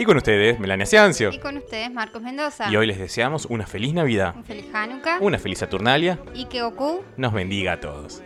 Y con ustedes, Melania Ciancio. Y con ustedes, Marcos Mendoza. Y hoy les deseamos una feliz Navidad, Un feliz Hanukkah. una feliz Saturnalia. Y que Goku Nos bendiga a todos.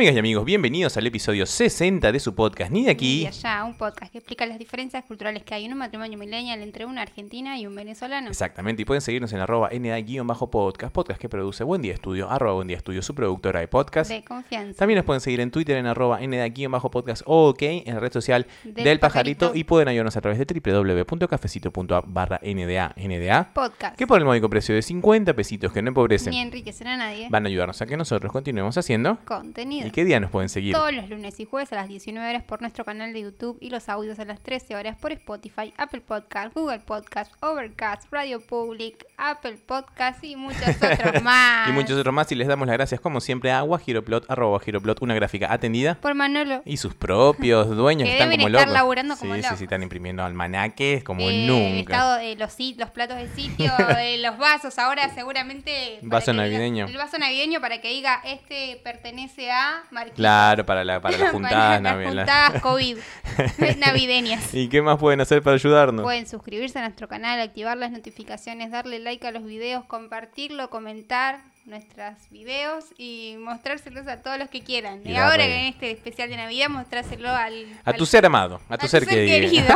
Amigas y amigos, bienvenidos al episodio 60 de su podcast Ni de y aquí. allá, un podcast que explica las diferencias culturales que hay en un matrimonio millennial entre una argentina y un venezolano. Exactamente, y pueden seguirnos en arroba NA-podcast, podcast que produce Buen Día Estudio, arroba Buen Día Estudio, su productora de podcast. De confianza. También nos pueden seguir en Twitter en arroba NA-podcast o OK en la red social del, Del pajarito. Pajarito. y pueden ayudarnos a través de www.cafecito.app barra NDA, NDA, Podcast. que por el módico precio de 50 pesitos que no empobrecen, Ni enriquecer a nadie. van a ayudarnos a que nosotros continuemos haciendo. Contenido. ¿Y qué día nos pueden seguir? Todos los lunes y jueves a las 19 horas por nuestro canal de YouTube y los audios a las 13 horas por Spotify, Apple Podcast, Google Podcast, Overcast, Radio Public, Apple Podcast y muchos otros más. Y muchos otros más, y les damos las gracias como siempre a Guajiroplot, arroba Guajiroplot, una gráfica atendida. Por Manolo. Y sus propios dueños Que están deben como estar locos. laburando como sí, locos. sí, están imprimiendo almanaques como Eh, nunca. estado de los, platos de sitio, de los vasos, ahora seguramente... Vaso que diga- navideño. el vaso navideño para que diga, este pertenece a Marquito. Claro, para, la, para las juntadas Para las navideñas. juntadas COVID navideñas. ¿Y qué más pueden hacer para ayudarnos? Pueden suscribirse a nuestro canal, activar las notificaciones, darle like a los videos, compartirlo, comentar nuestros videos y mostrárselos a todos los que quieran. Y Y, ahora que en este especial de Navidad mostrárselo al... A al- tu ser amado, a tu ser, querido.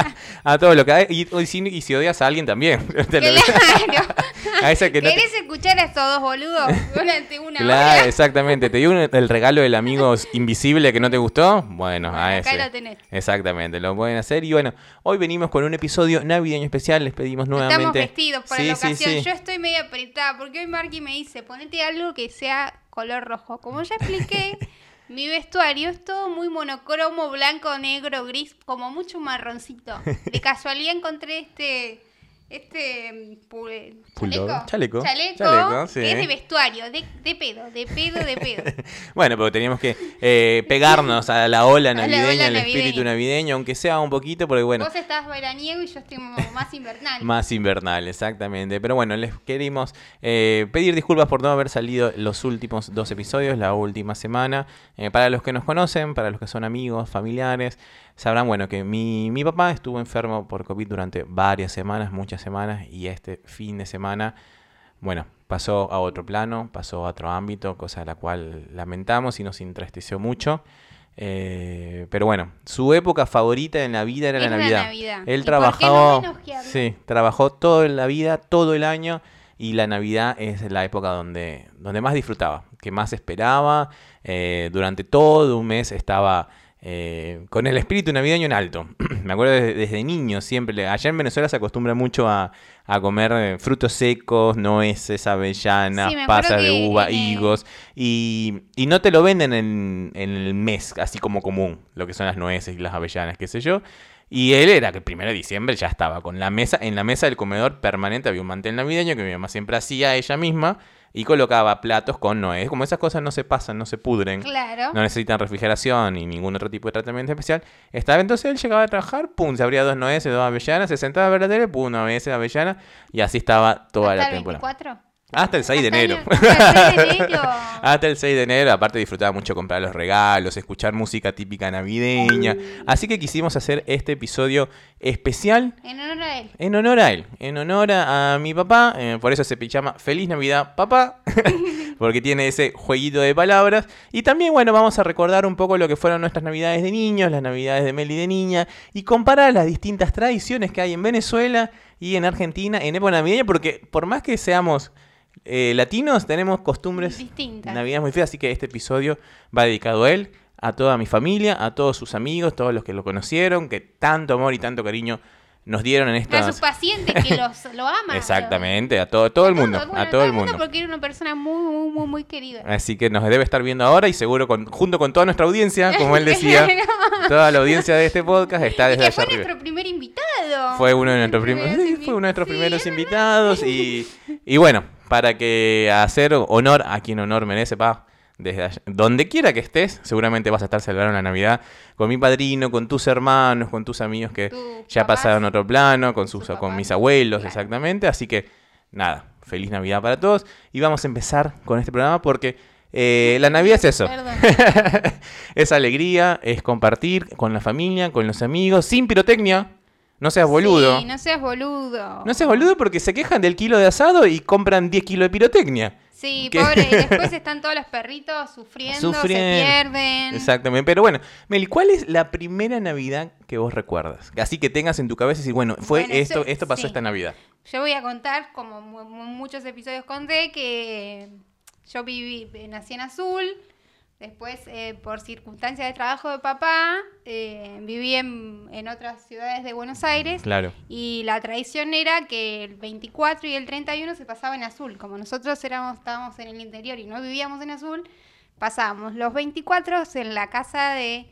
a todo lo que hay. Y, y si, y si odias a alguien también. Claro. a ese que no te- ¿Querés escuchar a estos dos boludos durante una Claro, hora? exactamente. ¿Te dio un- el regalo del amigo invisible que no te gustó? Bueno, a Bueno, acá ese. lo tenés. Exactamente, lo pueden hacer. Y bueno, hoy venimos con un episodio navideño especial. Les pedimos nuevamente. Estamos vestidos para Sí, la sí, ocasión. sí. Yo estoy medio apretada porque hoy Marky me dice, ponete algo que sea color rojo. Como ya expliqué, mi vestuario es todo muy monocromo, blanco, negro, gris, como mucho marroncito. De casualidad encontré este... Este mm, pu- Pullover. chaleco, Chaleco. chaleco, Chaleco, sí. que es de vestuario, de, de pedo, de pedo, de pedo. Bueno, pero teníamos que eh, pegarnos a la ola la ola navideña, al espíritu navideño, aunque sea un poquito, porque bueno. Vos estás veraniego y yo estoy más invernal. Más invernal, exactamente. Pero bueno, les querimos eh, pedir disculpas por no haber salido los últimos dos episodios, la última semana. Eh, para los que nos conocen, para los que son amigos, familiares, sabrán, bueno, que mi, mi papá estuvo enfermo por COVID durante varias semanas, muchas semanas, y este fin de semana, bueno, pasó a otro plano, pasó a otro ámbito, cosa de la cual lamentamos y nos entristeció mucho. Eh, pero bueno, su época favorita en la vida era Es la Navidad. Navidad. ¿Y Él trabajó, no sí, trabajó toda la vida, todo el año, y la Navidad es la época donde, donde más disfrutaba, que más esperaba. eh, durante todo un mes estaba eh, con el espíritu navideño en alto. Me acuerdo desde, desde niño siempre. Allá en Venezuela se acostumbra mucho a, a comer eh, frutos secos, nueces, avellanas, Sí, pasas de uva, higos. Y, y no te lo venden en, en el mes, así como común, lo que son las nueces y las avellanas, qué sé yo. Y él era que el primero de diciembre ya estaba con la mesa, en la mesa del comedor permanente había un mantel navideño que mi mamá siempre hacía ella misma y colocaba platos con nuez. Como esas cosas no se pasan, no se pudren, Claro. no necesitan refrigeración ni ningún otro tipo de tratamiento especial. Estaba entonces él llegaba a trabajar, pum, se abría dos nueces, dos avellanas, se sentaba a ver la tele, pum, una nuez, avellana y así estaba toda ¿Hasta la temporada. 24? Hasta el 6 de enero. hasta el 6 de enero. Hasta el 6 de enero, aparte disfrutaba mucho comprar los regalos, escuchar música típica navideña. Así que quisimos hacer este episodio especial En honor a él. en honor a él, en honor a, a mi papá. eh, por eso se llama Feliz Navidad, papá. porque tiene ese jueguito de palabras. Y también, bueno, vamos a recordar un poco lo que fueron nuestras navidades de niños, las navidades de Meli de niña. Y comparar las distintas tradiciones que hay en Venezuela y en Argentina en época navideña. Porque por más que seamos eh, latinos, tenemos costumbres Distintas. navidades muy feas. Así que este episodio va dedicado a él, a toda mi familia, a todos sus amigos, todos los que lo conocieron, que tanto amor y tanto cariño nos dieron en A estas... sus pacientes que los, lo aman. Exactamente, a todo, todo el mundo, bueno, a todo el mundo. Porque era una persona muy, muy, muy, muy querida. Así que nos debe estar viendo ahora y seguro con, junto con toda nuestra audiencia, como él decía, toda la audiencia de este podcast está Y desde que allá fue arriba. nuestro primer invitado. Fue uno de nuestros Primeros primeros, sí, invi- fue uno de nuestros Sí, primeros invitados y, y bueno, para que hacer honor a quien honor merece, pa, desde allá- donde quiera que estés, seguramente vas a estar celebrando la Navidad con mi padrino, con tus hermanos, con tus amigos que ya papás. pasaron otro plano, con, sus, con mis abuelos, Claro. exactamente. Así que, nada, feliz Navidad para todos. Y vamos a empezar con este programa porque eh, la Navidad es eso. Es alegría, es compartir con la familia, con los amigos, sin pirotecnia. No seas boludo. Sí, no seas boludo. No seas boludo porque se quejan del kilo de asado y compran 10 kilos de pirotecnia. Sí, ¿Qué? pobre. Y después están todos los perritos sufriendo, se pierden. Exactamente. Pero bueno, Meli, ¿cuál es la primera Navidad que vos recuerdas? Así que tengas en tu cabeza y decir, bueno, fue Bueno, esto, esto pasó sí. esta Navidad. Yo voy a contar, como mu- mu- muchos episodios conté, que yo viví, nací en Azul. Después, eh, por circunstancias de trabajo de papá, eh, viví en, en otras ciudades de Buenos Aires. Claro. Y la tradición era que el 24 y el 31 se pasaba en azul. Como nosotros éramos, estábamos en el interior y no vivíamos en azul, pasábamos los 24 en la casa de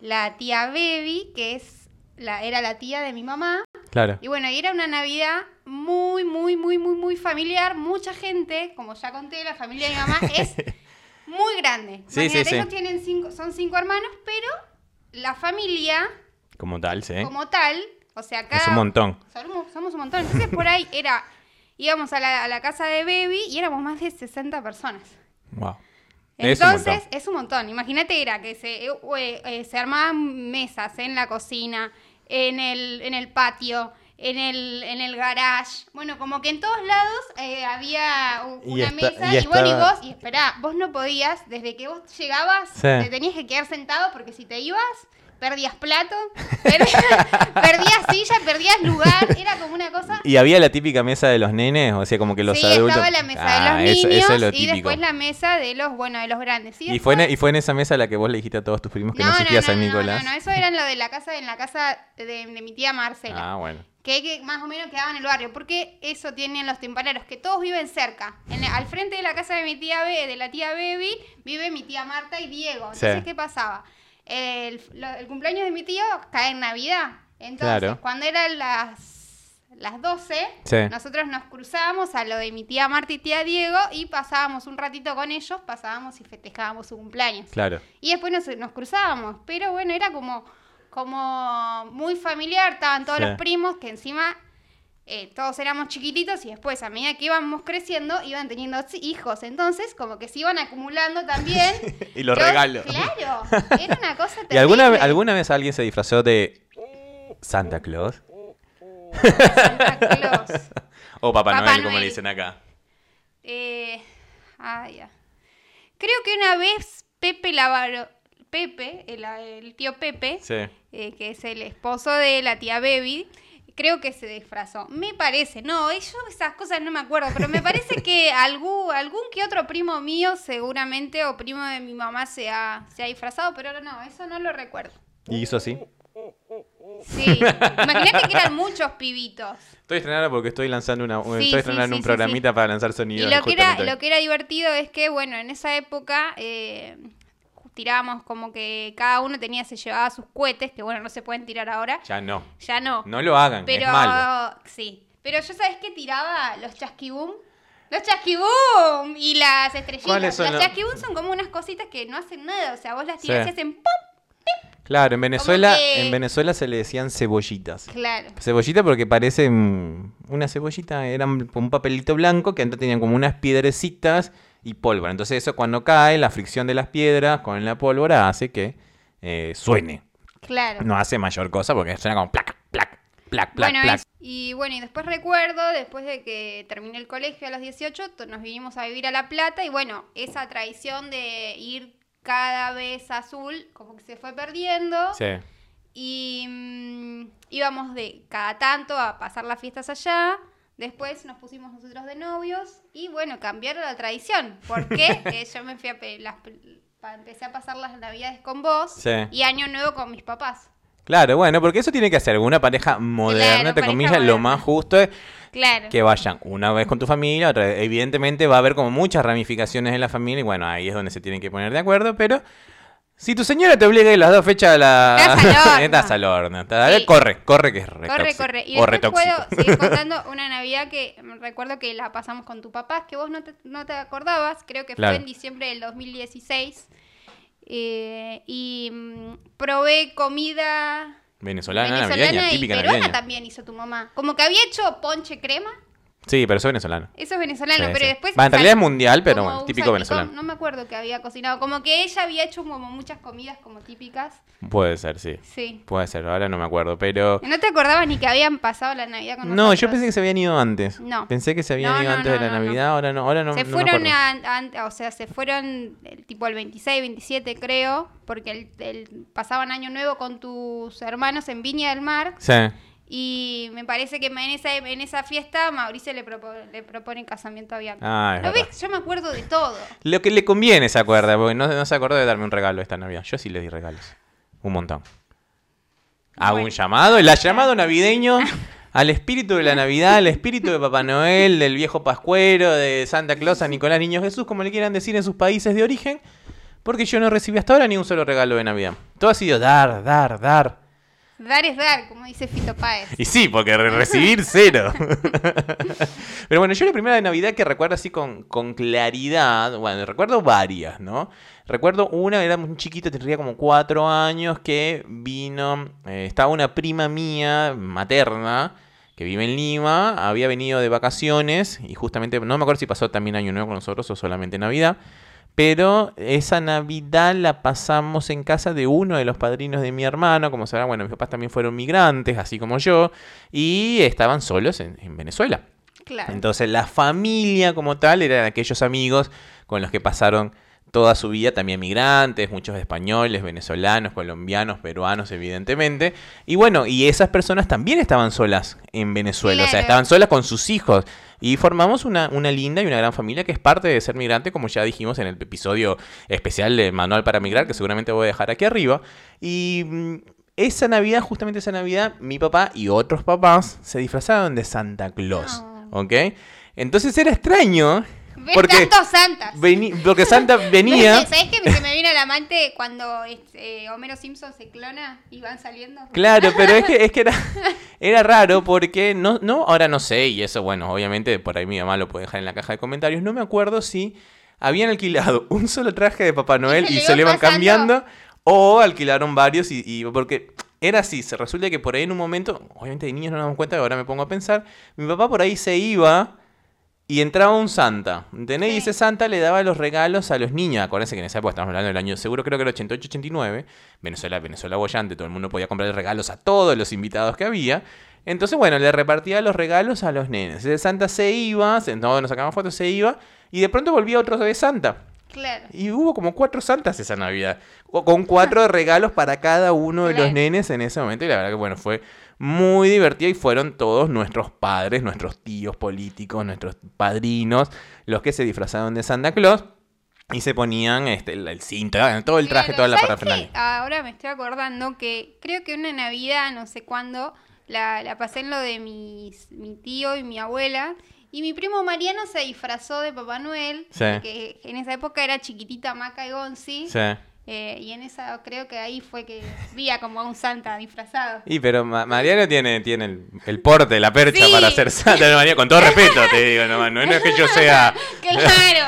la tía Baby, que es la, era la tía de mi mamá. Claro. Y bueno, y era una Navidad muy, muy, muy, muy, muy familiar. Mucha gente, como ya conté, la familia de mi mamá es muy grande. Sí, Imagínate, sí. ellos tienen cinco, son cinco hermanos, pero la familia Como tal, sí. como tal, o sea, cada... Es un montón. Somos, somos un montón. Entonces por ahí era, íbamos a la, a la casa de Baby y éramos más de 60 personas. Wow. Es un Entonces montón. es un montón. Imagínate era que se, eh, eh, se armaban mesas en la cocina, en el, en el patio, en el, en el garage. Bueno, como que en todos lados eh, había Y una mesa y y, bueno, y vos, y esperá, vos no podías, desde que vos llegabas, Sí. te tenías que quedar sentado porque si te ibas, perdías plato, perdías, perdías silla, perdías lugar, era como una cosa... Y había la típica mesa de los nenes, o sea, como que los sí, adultos. estaba la mesa Ah, de los eso- niños eso es lo y típico. después la mesa de los, bueno, de los grandes. Y fue, en, e, y fue en esa mesa la que vos le dijiste a todos tus primos que no, existía San no, Nicolás. No, no, eso era en lo de la casa, en la casa de, de mi tía Marcela. Ah, bueno. Que, más o menos quedaba en el barrio. Porque eso tienen los tempaneros, que todos viven cerca. En la- al frente de la casa de mi tía Be- de la tía Baby, vive mi tía Marta y Diego. Entonces, Sí. ¿qué pasaba? El, lo- el cumpleaños de mi tío cae en Navidad. Entonces, Claro. cuando eran las, las 12, Sí. nosotros nos cruzábamos a lo de mi tía Marta y tía Diego y pasábamos un ratito con ellos, pasábamos y festejábamos su cumpleaños. Claro. Y después nos, nos cruzábamos. Pero bueno, era como, como muy familiar. Estaban todos Sí. los primos que encima eh, todos éramos chiquititos y después a medida que íbamos creciendo iban teniendo hijos. Entonces como que se iban acumulando también. Y los Yo- regalos. Claro, era una cosa terrible. ¿Y alguna, alguna vez alguien se disfrazó de Santa Claus? Santa Claus. O Papá, Papá Noel, como le dicen acá. Eh, ah, ya. Creo que una vez Pepe Lavaro, Pepe, el, el tío Pepe, Sí. eh, que es el esposo de la tía Baby, creo que se disfrazó. Me parece, no, yo esas cosas no me acuerdo, pero me parece que algún, algún que otro primo mío seguramente o primo de mi mamá se ha, se ha disfrazado, pero no, eso no lo recuerdo. ¿Y hizo así? Sí, imagínate que eran muchos pibitos. Estoy estrenando porque estoy lanzando una, Sí, estoy estrenando sí, un programita para lanzar Y sonidos. lo que, era, lo que era divertido es que, bueno, en esa época eh, tirábamos como que cada uno tenía, se llevaba sus cohetes, que bueno, no se pueden tirar ahora. Ya no. Ya no. No lo hagan, Pero es malo. sí. Pero yo sabes que tiraba los chasquibum. Los chasquibum y las ¿Cuáles estrellitas. son los- chasquibum son como unas cositas que no hacen nada. O sea, vos las tirás Sí. y hacen ¡pum! Claro, en Venezuela, que- en Venezuela se le decían cebollitas. Claro. Cebollita porque parecen una cebollita, eran un papelito blanco que antes tenían como unas piedrecitas y pólvora. Entonces eso cuando cae, la fricción de las piedras con la pólvora hace que eh, suene. Claro. No hace mayor cosa porque suena como plac, plac, plac, plac, Bueno, plac. es- y bueno, y después recuerdo, después de que terminé el colegio a los 18, to- nos vinimos a vivir a La Plata y bueno, esa tradición de ir cada vez azul como que se fue perdiendo Sí. y mm, íbamos de cada tanto a pasar las fiestas allá. Después nos pusimos nosotros de novios y bueno, cambiaron la tradición. porque eh, yo me fui a las, empecé a pasar las navidades con vos Sí. y año nuevo con mis papás. Claro, bueno, porque eso tiene que hacer una pareja moderna, Claro, entre comillas, lo más justo es Claro. que vayan una vez con tu familia, otra vez. Evidentemente va a haber como muchas ramificaciones en la familia y bueno, ahí es donde se tienen que poner de acuerdo, pero Si tu señora te obliga a ir las dos fechas a la... Estás al horno. Estás al horno. Estás- Sí. Corre, corre que es re Corre, tóxico. corre. Y O después puedo seguir contando una Navidad que recuerdo que la pasamos con tu papá, que vos no te, no te acordabas, creo que Claro. fue en diciembre del 2016. eh, y mm, probé comida Venezolana, venezolana navideña, y típica peruana navideña. también hizo tu mamá. Como que había hecho ponche crema, Sí, pero soy venezolano. eso es venezolano, Sí, pero sí. después... Va, en realidad es mundial, pero bueno, típico salpicón, venezolano. No me acuerdo que había cocinado, como que ella había hecho como muchas comidas como típicas. Puede ser, sí. Sí. Puede ser, ahora no me acuerdo, pero... ¿No te acordabas ni que habían pasado la Navidad con No, nosotros? yo pensé que se habían ido antes. No. Pensé que se habían No, ido no, antes no, de la no, no. Navidad, ahora no, ahora no, se no me fueron acuerdo. a, a- o sea, se fueron el, tipo el 26, 27 creo, porque el, el- pasaban año nuevo con tus hermanos en Viña del Mar Sí. Y me parece que en esa, en esa fiesta Mauricio le, propo- le propone casamiento a Bianca. Ah. Yo me acuerdo de todo. Lo que le conviene se acuerda, porque no, no se acordó de darme un regalo esta Navidad. Yo sí le di regalos. Un montón. Hago Bueno. un llamado, el llamado navideño al espíritu de la Navidad, al espíritu de Papá Noel, del viejo Pascuero, de Santa Claus, a Nicolás Niño Jesús, como le quieran decir en sus países de origen, porque yo no recibí hasta ahora ni un solo regalo de Navidad. Todo ha sido dar, dar, dar. Dar es dar, como dice Fito Páez. Y sí, porque re- recibir cero. Pero bueno, yo la primera de Navidad que recuerdo así con, con claridad, bueno, recuerdo varias, ¿no? Recuerdo una, era muy chiquito, tendría como cuatro años, que vino, eh, estaba una prima mía, materna, que vive en Lima, había venido de vacaciones y justamente, no me acuerdo si pasó también Año Nuevo con nosotros o solamente Navidad, pero esa Navidad la pasamos en casa de uno de los padrinos de mi hermano. Como sabrán, bueno, mis papás también fueron migrantes, así como yo, y estaban solos en, en Venezuela. Claro. Entonces, la familia como tal eran aquellos amigos con los que pasaron toda su vida también migrantes, muchos españoles, venezolanos, colombianos, peruanos, evidentemente. Y bueno, y esas personas también estaban solas en Venezuela, o sea, estaban solas con sus hijos. Y formamos una, una linda y una gran familia que es parte de ser migrante, como ya dijimos en el episodio especial de Manual para Migrar, que seguramente voy a dejar aquí arriba. Y mm, esa Navidad, justamente esa Navidad, mi papá y otros papás se disfrazaron de Santa Claus. No. ¿Ok? Entonces era extraño. ¿Ves Porque, tantos santas? porque Santa venía. ¿Sabes qué se me viene a la mente cuando este, Homero Simpson se clona y van saliendo? Claro, pero es que, es que era, era raro porque no, no, ahora no sé, y eso, bueno, obviamente por ahí mi mamá lo puede dejar en la caja de comentarios. No me acuerdo si habían alquilado un solo traje de Papá Noel y se lo iban pasando. cambiando, o alquilaron varios y, y- porque era así, se resulta que por ahí en un momento, obviamente de niños no nos damos cuenta, ahora me pongo a pensar, mi papá por ahí se iba y entraba un Santa, ¿entendés? Y ese Santa le daba los regalos a los niños. Acuérdense que en esa época estamos hablando del año, seguro creo que era 88-89, Venezuela, Venezuela bollante, todo el mundo podía comprarle regalos a todos los invitados que había. Entonces, bueno, le repartía los regalos a los nenes. Ese Santa se iba, se- no, nos sacamos fotos, se iba, y de pronto volvía otro de Santa. Claro. Y hubo como cuatro santas esa Navidad. Con cuatro regalos para cada uno de los nenes en ese momento. Y la verdad que, bueno, fue muy divertido. Y fueron todos nuestros padres, nuestros tíos políticos, nuestros padrinos, los que se disfrazaron de Santa Claus. Y se ponían este, el, el cinto, todo el traje, Claro, toda la ¿sabes parafernalia. Ahora me estoy acordando que creo que una Navidad, no sé cuándo, la, la pasé en lo de mis, mi tío y mi abuela. Y mi primo Mariano se disfrazó de Papá Noel, Sí. que en esa época era chiquitita Maca y Gonzi. Sí. Eh, y en esa creo que ahí fue que vi a como a un santa disfrazado. Y pero Ma- Mariano tiene, tiene el, el porte, la percha Sí. para ser Santa. No, Mariano, con todo respeto te digo, no, no, no es que yo sea. Claro,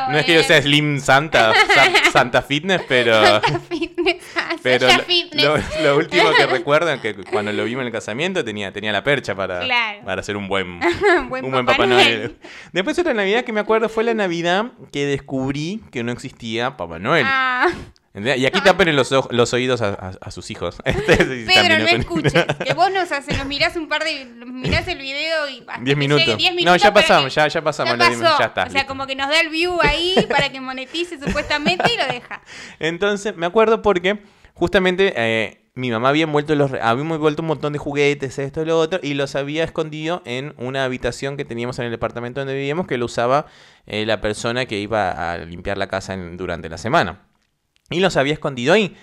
No es que yo eh. sea Slim Santa, Sa- Santa Fitness, pero. Santa Fitness, ah, Pero lo, Fitness. lo- lo último que recuerdo es que cuando lo vimos en el casamiento tenía, tenía la percha para, Claro. para ser un buen, Buen un buen Papá Papá Noel. Noel. Después otra Navidad que me acuerdo fue la Navidad que descubrí que no existía Papá Noel. Ah, ¿Entendés? Y aquí tapen los, los oídos a, a- a sus hijos. Este, Pedro, no son- escuches. Que vos nos, haces, nos mirás un par de. Mirás el video y. hasta Diez que minutos. llegue diez No, minutos ya pasamos, que- ya- ya pasamos Ya pasó. está, O sea, listo. como que nos da el view ahí para que monetice supuestamente y lo deja. Entonces, me acuerdo porque justamente eh, mi mamá había envuelto los habíamos envuelto un montón de juguetes, esto y lo otro, y los había escondido en una habitación que teníamos en el departamento donde vivíamos, que lo usaba eh, la persona que iba a limpiar la casa en- durante la semana. Y los había escondido ahí.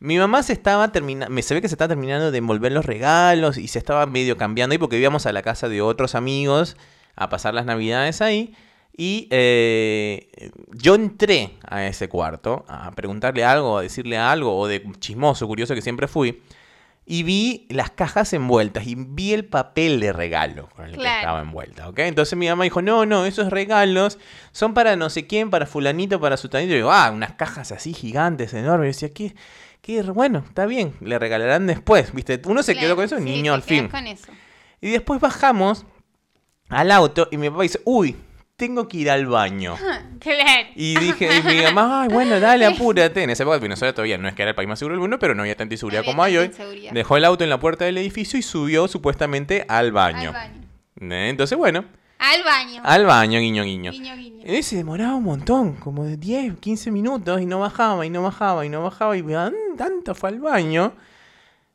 Mi mamá se estaba terminando, se ve que se estaba terminando de envolver los regalos y se estaba medio cambiando ahí porque íbamos a la casa de otros amigos a pasar las navidades ahí. Y eh, yo entré a ese cuarto a preguntarle algo, a decirle algo, o de chismoso, curioso que siempre fui. Y vi las cajas envueltas y vi el papel de regalo con el que estaba envuelta, ¿ok? Entonces mi mamá dijo, no, no, esos regalos son para no sé quién, para fulanito, para sutanito. Y digo, ah, unas cajas así gigantes, enormes. Y decía, qué, qué, bueno, está bien, le regalarán después, ¿viste? Uno se quedó con eso, sí, niño al fin. con eso. Y después bajamos al auto y mi papá dice, uy, tengo que ir al baño. Claro. Y dije, y mi mamá, ay, bueno, dale, apúrate. En esa época Venezuela todavía no es que era el país más seguro del mundo, pero no había tanta inseguridad como hay hoy. Dejó el auto en la puerta del edificio y subió supuestamente al baño. Al baño. ¿Eh? Entonces, bueno, Al baño. al baño, guiño, guiño. Guiño, guiño. Y se demoraba un montón, como de 10, 15 minutos, y no bajaba, y no bajaba, y no bajaba, y "Ah, tanto fue al baño.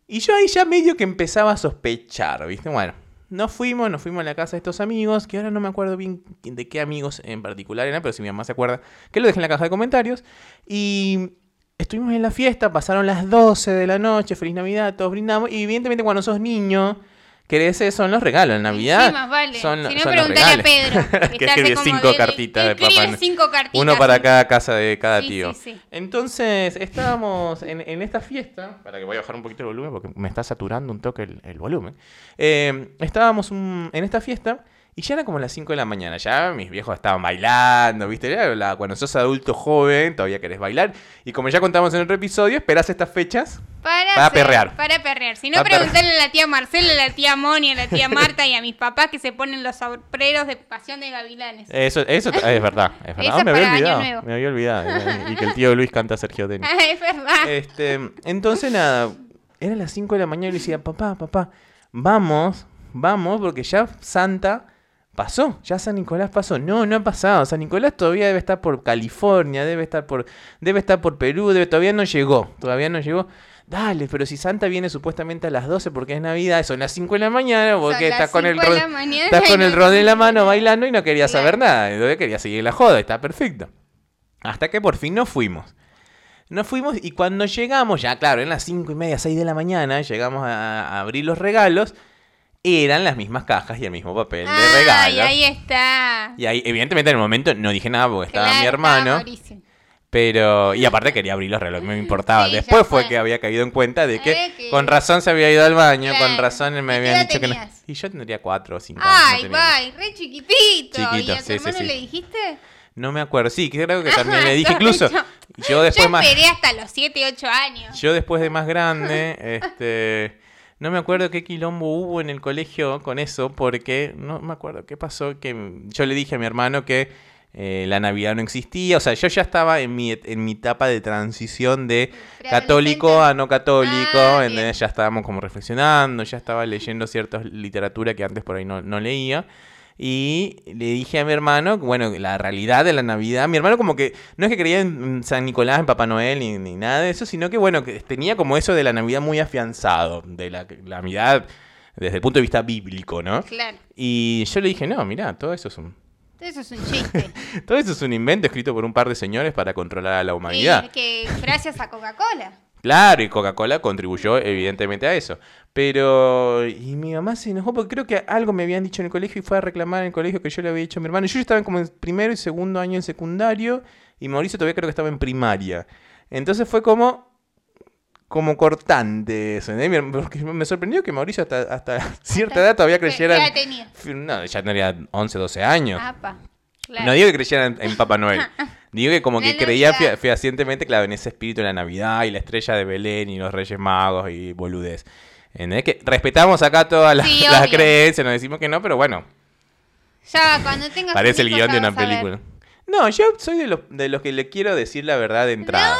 Y yo ahí ya medio que empezaba a sospechar, ¿viste? Bueno, nos fuimos, nos fuimos a la casa de estos amigos, que ahora no me acuerdo bien de qué amigos en particular eran, pero si mi mamá se acuerda, que lo dejé en la caja de comentarios. Y estuvimos en la fiesta, pasaron las 12 de la noche, feliz Navidad, todos brindamos, y evidentemente cuando sos niño... Eh, son los regalos en Navidad. Sí, más vale. Son, si no, son preguntale a. Pedro. que escribe cinco de- cartitas de Papá cinco cartitas. Uno para cada casa de cada Sí, tío. sí. Entonces, estábamos en, en esta fiesta. Para que voy a bajar un poquito el volumen porque me está saturando un toque el, el volumen. Eh, estábamos un- en esta fiesta y ya era como las 5 de la mañana. Ya mis viejos estaban bailando, ¿viste? La- cuando sos adulto joven, todavía querés bailar. Y como ya contamos en otro episodio, esperás estas fechas. Para, Para perrear. Para perrear. Si no, preguntarle a la tía Marcela, a la tía Moni, a la tía Marta y a mis papás que se ponen los sombreros de pasión de gavilanes. Eso, eso es verdad. Es verdad. Ah, me había olvidado. Me había olvidado. Y que el tío Luis canta Sergio Denis. Ah, es verdad. Este, entonces nada, eran las 5 de la mañana y le decía, papá, papá, vamos, vamos, porque ya Santa pasó, ya San Nicolás pasó. No, no ha pasado. San Nicolás todavía debe estar por California, debe estar por, debe estar por Perú, debe, todavía no llegó, todavía no llegó. Dale, pero si Santa viene supuestamente a las 12 porque es Navidad, son las 5 de la mañana, porque estás con el cinco de ro- la mañana estás con el en la mano bailando y no quería saber nada, entonces quería seguir la joda, está perfecto. Hasta que por fin nos fuimos. Nos fuimos y cuando llegamos, ya claro, en las 5 y media, 6 de la mañana, llegamos a, a abrir los regalos, eran las mismas cajas y el mismo papel de Ay, regalos. ahí está. Y ahí, evidentemente, en el momento no dije nada porque estaba Claro, mi hermano. Mauricio. Pero, y aparte quería abrir los relojes, no me importaba. Sí, ya Después fue que había caído en cuenta de que, Eh, que- con razón se había ido al baño, con razón me ¿Y habían dicho que no. Y yo tendría 4 o 5 Ay, años. no tenía- bye, re chiquitito. Chiquito, ¿Y a tu sí, hermano sí. le dijiste? No me acuerdo, sí, creo que también le dije. Incluso, yo- después Yo más. esperé hasta los 7, 8 años. Yo después de más grande, este, no me acuerdo qué quilombo hubo en el colegio con eso, porque no me acuerdo qué pasó, que yo le dije a mi hermano que eh, la Navidad no existía, o sea, yo ya estaba en mi, en mi etapa de transición de católico a no católico, Ah, en donde bien. ya estábamos como reflexionando, ya estaba leyendo cierta literatura que antes por ahí no, no leía. Y le dije a mi hermano, bueno, la realidad de la Navidad, mi hermano como que no es que creía en San Nicolás, en Papá Noel, ni, ni nada de eso, sino que bueno, que tenía como eso de la Navidad muy afianzado, de la, la Navidad desde el punto de vista bíblico, ¿no? Claro. Y yo le dije, no, mira, todo eso es un, Eso es un chiste. todo eso es un invento escrito por un par de señores para controlar a la humanidad. es que gracias a Coca-Cola. Claro, y Coca-Cola contribuyó evidentemente a eso. Pero, y mi mamá se enojó porque creo que algo me habían dicho en el colegio y fue a reclamar en el colegio que yo le había dicho a mi hermano. Yo estaba como en primero y segundo año en secundario y Mauricio todavía creo que estaba en primaria. Entonces fue como, como cortante eso. Porque me sorprendió que Mauricio hasta, hasta cierta edad todavía ¿Qué creyera... edad en- tenía? No, ya tendría 11, 12 años. Apa. Claro. No digo que creyera en, en Papá Noel. Digo que como La que creía Navidad. fehacientemente, claro, en ese espíritu de la Navidad y la estrella de Belén y los Reyes Magos y boludez. ¿Entendés? Que respetamos acá todas las, Sí, las obvio. creencias, nos decimos que no, pero bueno, Ya, cuando tengas parece el guion de una película. No, yo soy de los, de los que le quiero decir la verdad de entrada.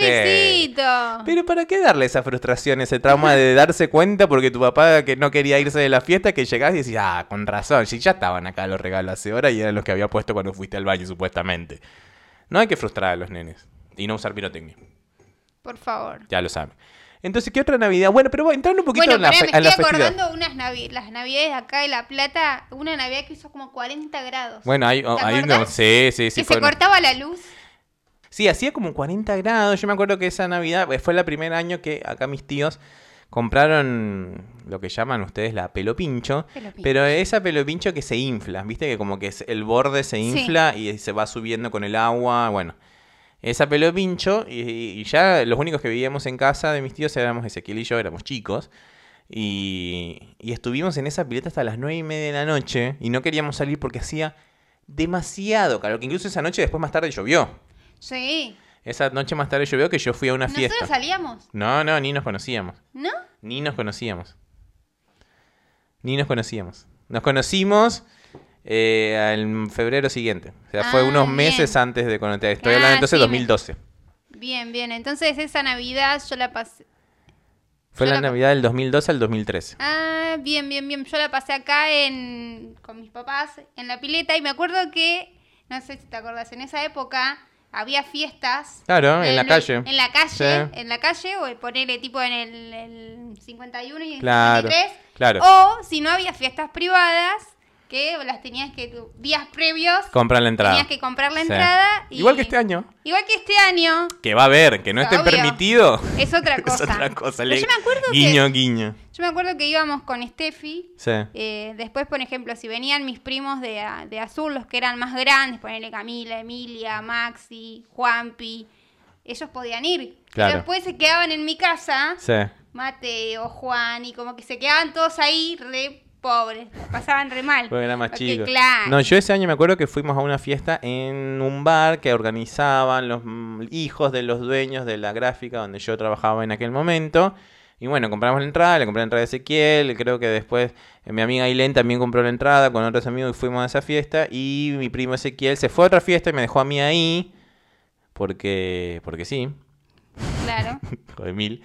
No, Sí. pobrecito. Pero ¿para qué darle esa frustración, ese trauma de darse cuenta porque tu papá que no quería irse de la fiesta, que llegás y decís, ah, con razón, si ya estaban acá los regalos hace hora y eran los que había puesto cuando fuiste al baño, supuestamente. No hay que frustrar a los nenes y no usar pirotecnia, Por favor. ya lo saben. Entonces, ¿qué otra Navidad? Bueno, pero entrando un poquito Bueno, en la, me en la estoy acordando unas navi las navidades de acá de La Plata. Una navidad que hizo como 40 grados. Bueno, hay, ¿Te hay una... acordás? Sí, sí, sí. que se una- cortaba la luz. Sí, hacía como 40 grados. Yo me acuerdo que esa Navidad eh, fue el primer año que acá mis tíos compraron lo que llaman ustedes la pelo pincho, pero esa pelo pincho que se infla, ¿viste? Que como que es- el borde se Sí. infla y se va subiendo con el agua, bueno. Esa pelo pincho y, y ya los únicos que vivíamos en casa de mis tíos éramos Ezequiel y yo, éramos chicos. Y, y estuvimos en esa pileta hasta las nueve y media de la noche y no queríamos salir porque hacía demasiado calor, que incluso esa noche después más tarde llovió. Sí. Esa noche más tarde llovió que yo fui a una Nosotros fiesta. salíamos, No, no, ni nos conocíamos. ¿no? Ni nos conocíamos. Ni nos conocíamos. Nos conocimos eh, en febrero siguiente. O sea, fue Ah, unos bien. meses antes de conocer. Estoy Ah, hablando entonces de sí, me- 2012. Bien, bien. Entonces esa Navidad yo la pasé. Fue Yo la la- Navidad del 2012 al 2013. Ah, bien, bien, bien. Yo la pasé acá en con mis papás en la pileta y me acuerdo que, no sé si te acordás, en esa época había fiestas. Claro, en la el- calle. En la calle, Sí. en la calle o ponerle tipo en el, el 51 y el Claro, 53. claro. O si no había fiestas privadas que las tenías que días previos Compran la entrada. tenías que comprar la Sí. entrada. y- Igual que este año. Igual que este año. Que va a haber, que no esté Obvio. permitido. Es otra Es cosa. otra cosa. Pero le- yo me acuerdo que- guiño, guiño. Yo me acuerdo que íbamos con Steffi. Sí. eh, después, por ejemplo, si venían mis primos de, de Azul, los que eran más grandes, ponerle Camila, Emilia, Maxi, Juanpi, ellos podían ir. Claro. Pero después se quedaban en mi casa, Sí. Mateo, Juan, y como que se quedaban todos ahí re pobres, pasaban re mal. Porque era más Porque, claro. No, yo ese año me acuerdo que fuimos a una fiesta en un bar que organizaban los mm, hijos de los dueños de la gráfica donde yo trabajaba en aquel momento. Y bueno, compramos la entrada, le compré la entrada a Ezequiel, creo que después eh, mi amiga Ailén también compró la entrada con otros amigos y fuimos a esa fiesta. Y mi primo Ezequiel se fue a otra fiesta y me dejó a mí ahí, porque, porque sí, Claro. hijo de mil,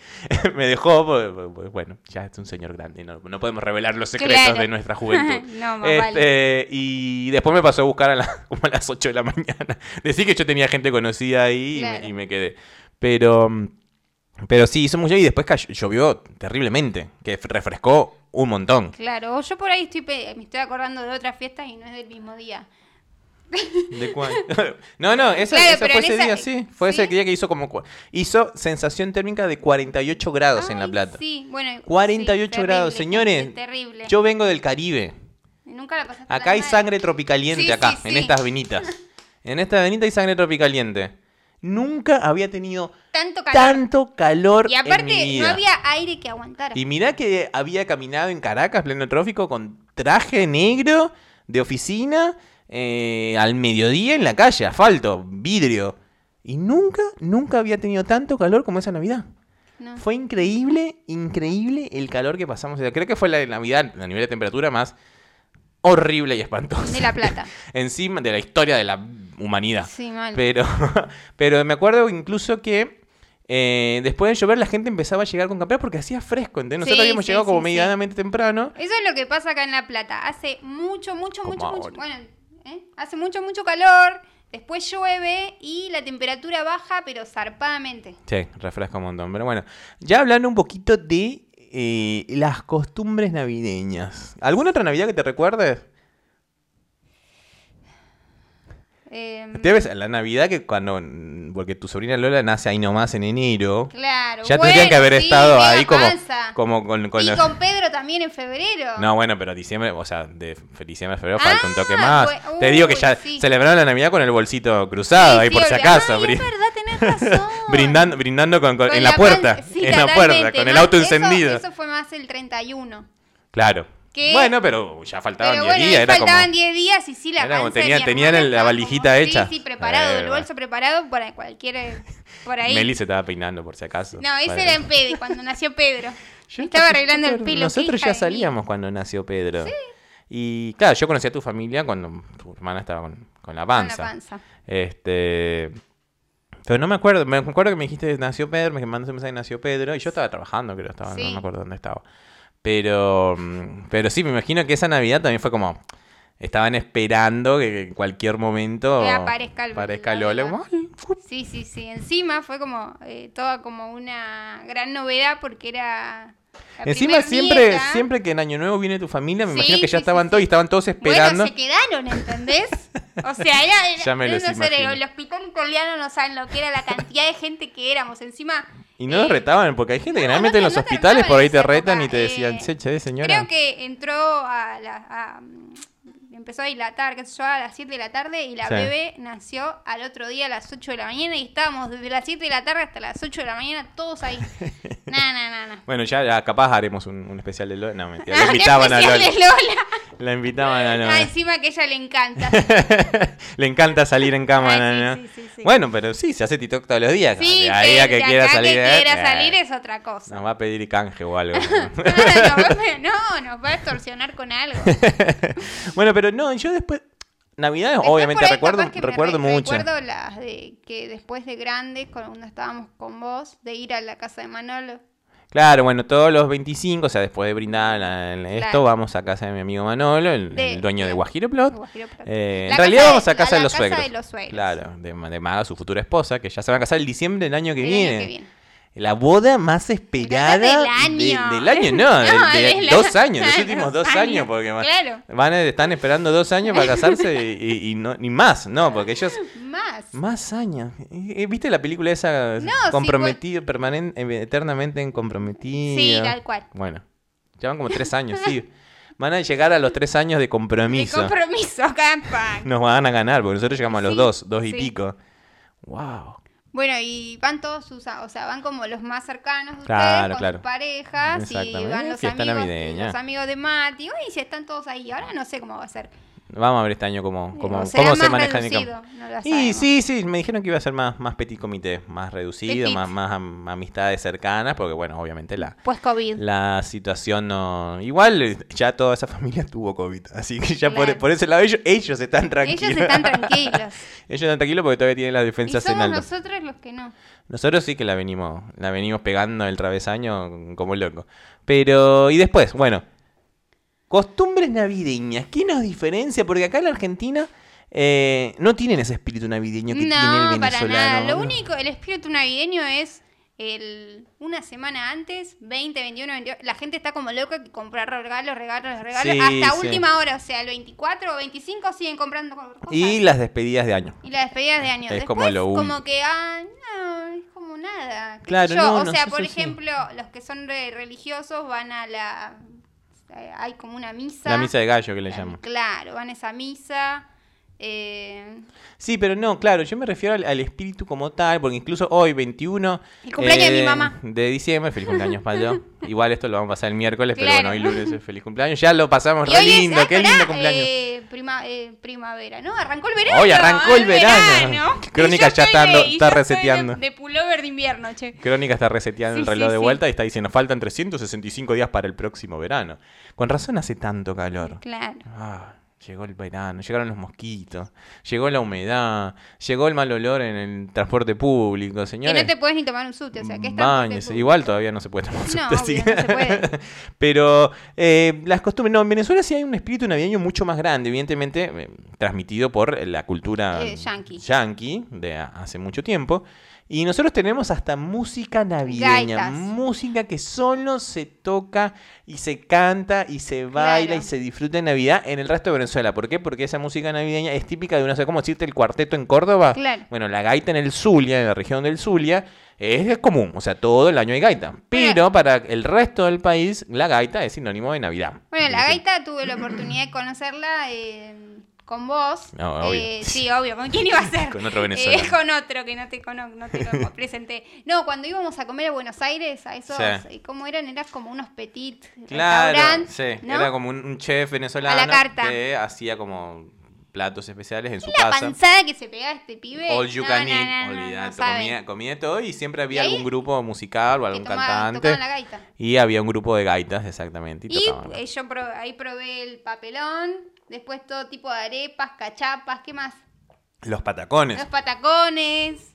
me dejó, porque, porque, bueno, ya es un señor grande, no, no podemos revelar los secretos Claro. de nuestra juventud. no, más Este, vale. Y después me pasó a buscar a, la- como a las 8 de la mañana. Decir que yo tenía gente conocida ahí y me- y, me, quedé. Pero, pero sí, hizo mucho y después cayó- llovió terriblemente, que refrescó un montón. Claro, yo por ahí estoy me estoy acordando de otras fiestas y no es del mismo día. ¿De cuál? no, no, esa, Claro, esa fue ese esa- día, sí. Fue ¿sí? ese día que hizo como... Hizo sensación térmica de 48 grados en La Ay, Plata. Sí, bueno. 48 sí, grados, terrible, señores. gente, Terrible. Yo vengo del Caribe. Nunca la pasaste Acá hay mal. sangre tropicaliente Sí, acá, sí, en estas venitas. En esta avenida hay sangre tropicaliente. Nunca había tenido Tanto calor. tanto calor y en mi aparte vida. no había aire que aguantara. Y mirá que había caminado en Caracas, pleno trófico, con traje negro de oficina, eh, al mediodía en la calle, asfalto, vidrio. Y nunca, nunca había tenido tanto calor como esa Navidad. No. Fue increíble, increíble el calor que pasamos. Creo que fue la Navidad a nivel de temperatura más horrible y espantosa. De La Plata. Encima de la historia de la humanidad. Sí, mal. Pero, pero me acuerdo incluso que eh, después de llover la gente empezaba a llegar con camperas porque hacía fresco. ¿entendés? Nosotros Sí, habíamos sí, llegado como sí, medianamente temprano. Eso es lo que pasa acá en La Plata. Hace mucho, mucho, Como mucho, mucho. Bueno, ¿eh? hace mucho, mucho calor. Después llueve y la temperatura baja, pero zarpadamente. Sí, refresca un montón. Pero bueno, ya hablando un poquito de eh, las costumbres navideñas. ¿Alguna otra Navidad que te recuerdes? Eh, Debes la Navidad que cuando. Porque tu sobrina Lola nace ahí nomás en enero. claro. Ya bueno, tendrían que haber sí, estado ahí como, como con, con y los- con Pedro también en febrero. No, bueno, pero diciembre, o sea, de diciembre a febrero Ah, falta un toque más. Te digo que ya sí. celebraron la Navidad con el bolsito cruzado, ahí Sí, por sí, si acaso. Ay, es verdad, tenés razón. brindando brindando con, con- Con en la, puerta. en la puerta, con el auto eso- encendido. Eso fue más el 31. Claro. Bueno, pero ya faltaban Pero 10 bueno, días. Era faltaban como... 10 días y sí, la Era panza tenía- tenían la valijita como- hecha. Sí, sí, preparado, el bolso preparado para cualquier... Por ahí. Meli se estaba peinando por si acaso. No, ese era en Pedro, cuando nació Pedro. Yo Estaba arreglando el pelo. Nosotros ya salíamos cuando nació Pedro. Y claro, yo conocí a tu familia cuando tu hermana estaba con, con la mí, con panza. la panza. Este. Pero no me acuerdo, me acuerdo que me dijiste nació Pedro, me mandaste un mensaje nació Pedro, y yo estaba trabajando, creo, estaba, no Sí. me acuerdo dónde estaba. Pero, mm, pero sí, me imagino que esa Navidad también fue como, estaban esperando que, en cualquier momento Que aparezca el- aparezca la Lola. Sí, sí, sí. Encima fue como eh, toda como una gran novedad porque era. la Encima siempre, nieta. siempre que en Año Nuevo viene tu familia, me Sí, imagino que ya sí, estaban sí, todos y estaban todos esperando. Bueno, se quedaron, ¿entendés? O sea, era, Ya me los no sé, el hospital italiano no saben lo que era la cantidad de gente que éramos. Encima, Y no los Eh, retaban, porque hay gente que generalmente no en los hospitales por ahí te retan época, y te decían, eh, "Se, che, señora. Creo que entró a la. a- empezó a dilatar, qué sé yo, a las 7 de la tarde y la Sí. bebé nació al otro día a las 8 de la mañana y estábamos desde las 7 de la tarde hasta las 8 de la mañana todos ahí. nah, nah, nah, nah. Bueno, ya, ya capaz haremos un, un especial de Lola. No, mentira. Qué invitaban a Lola. Lola. La invitaban a Ah, encima que a ella le encanta. Le encanta salir en cámara, Ay, sí, ¿no? sí, sí. Bueno, pero sí, se hace TikTok todos los días. Sí, de ahí a que de quiera salir. que eh, quiera eh, salir es otra cosa. Nos va a pedir canje o algo. a- no, nos va a extorsionar con algo. bueno, pero no, yo después. Navidades, Después obviamente recuerdo, que recuerdo re- mucho. Recuerdo las de que después de grandes, cuando estábamos con vos, de ir a la casa de Manolo. Claro, bueno, todos los 25, o sea, después de brindar la- la- esto, Claro. vamos a casa de mi amigo Manolo, el, De- el dueño de Guajiro Plot. Guajiro Plot. Eh, en realidad vamos a casa de los casa suegros. de los suegros. Claro, de, Maga, su futura esposa, que ya se va a casar el diciembre del año que, El viene. año que viene. La boda más esperada del año. de- del año, no, de, No, de de la- dos años, los últimos dos años, años, porque claro. van a- están esperando dos años para casarse y, y no, ni más, no, porque ellos Más. más años. Eh, ¿Viste la película esa No, sí, comprometido, permanente, eternamente en comprometido? Sí, tal cual. Bueno, llevan como tres años, sí. Van a llegar a los tres años de De compromiso. compromiso, campa. Nos van a ganar, porque nosotros llegamos a los Sí, dos, dos y sí. pico. Wow. Bueno, y van todos sus, o sea, van como los más cercanos de Claro, ustedes con claro. sus parejas y van los amigos, navideña. los amigos de Mati. Uy, si están todos ahí. Ahora no sé cómo va a ser. Vamos a ver este año cómo, cómo, O será cómo se maneja el campo. no Y sí, sí, me dijeron que iba a ser más, más petit comité, más reducido, Petit. más, más am- amistades cercanas, porque bueno, obviamente la, Pues COVID. la situación no... Igual eh, ya toda esa familia tuvo COVID, así que ya por, Claro. por ese lado ellos, ellos están tranquilos. Ellos están tranquilos. ellos están tranquilos porque todavía tienen las y defensas en somos alto. nosotros los que no. Nosotros sí que la venimos, la venimos pegando el travesaño como loco. Pero, y después, bueno, costumbres navideñas, ¿qué nos diferencia? Porque acá en la Argentina eh, no tienen ese espíritu navideño que tiene el No, para venezolano. nada. Lo ¿no? único, el espíritu navideño es el una semana antes, 20, 21, 22. La gente está como loca que comprar regalos, regalos, regalos. Sí, hasta sí. última hora, o sea, el 24 o 25 siguen comprando cosas. Y las despedidas de año. Y las despedidas de año. Es Después, como lo último. como que, ah, no, es como nada. Claro, yo. no, O no, sea, por ejemplo, los que son re- religiosos van a la... eh, Hay como una misa. La misa de gallo que le La- llaman. Claro, van a esa misa. Eh, Sí, pero no, claro, yo me refiero al, al espíritu como tal, porque incluso hoy, 21 El cumpleaños de mi eh, mamá. de diciembre, feliz cumpleaños para yo. Igual esto lo vamos a pasar el miércoles, pero bueno, hoy lunes es feliz cumpleaños. Ya lo pasamos y re es- lindo, ah, qué lindo cumpleaños. eh, prima- primavera, ¿no? Arrancó el verano. Hoy arrancó el verano. Crónica ya está- de- está reseteando. De, de pullover de invierno, che. Crónica está reseteando el reloj sí, de sí. vuelta y está diciendo, faltan 365 días para el próximo verano. Con razón hace tanto calor. Claro. Ah, llegó el verano, llegaron los mosquitos, llegó la humedad, llegó el mal olor en el transporte público, Que señores. no te puedes ni tomar un sute, o sea, que es. Igual todavía no se puede tomar No, subte, así obvio, que- no se puede. Pero eh, las costumbres, no, en Venezuela sí hay un espíritu navideño mucho más grande, evidentemente eh, transmitido por la cultura Eh, yanqui. yanqui de hace mucho tiempo. Y nosotros tenemos hasta música navideña, Gaitas. música que solo se toca y se canta y se baila Claro. y se disfruta en Navidad en el resto de Venezuela. ¿Por qué? Porque esa música navideña es típica de una, ¿cómo decirte? El cuarteto en Córdoba. Claro. Bueno, la gaita en el Zulia, en la región del Zulia, es común, o sea, todo el año hay gaita. Pero para el resto del país, la gaita es sinónimo de Navidad. Bueno, la gaita tuve la oportunidad de conocerla eh, con vos. No, obvio. Eh, sí, obvio. ¿Con quién iba a ser? Con otro venezolano. Eh, con otro que no te, cono no te presenté. No, cuando íbamos a comer a Buenos Aires, a esos, Sí. eh, ¿cómo eran? Eran como unos petit Claro, sí, ¿no? era como un, un chef venezolano A la carta. que hacía como platos especiales en su La casa. panzada que se pegaba este pibe. All you No, can no, eat, no, olvidate, comía, comía de todo y siempre había Y algún grupo musical o algún tomaba- cantante. la gaita. Y había un grupo de gaitas, exactamente. Y, Y eh, yo probé- ahí probé el papelón, después todo tipo de arepas, cachapas, ¿qué más? Los patacones. Los patacones.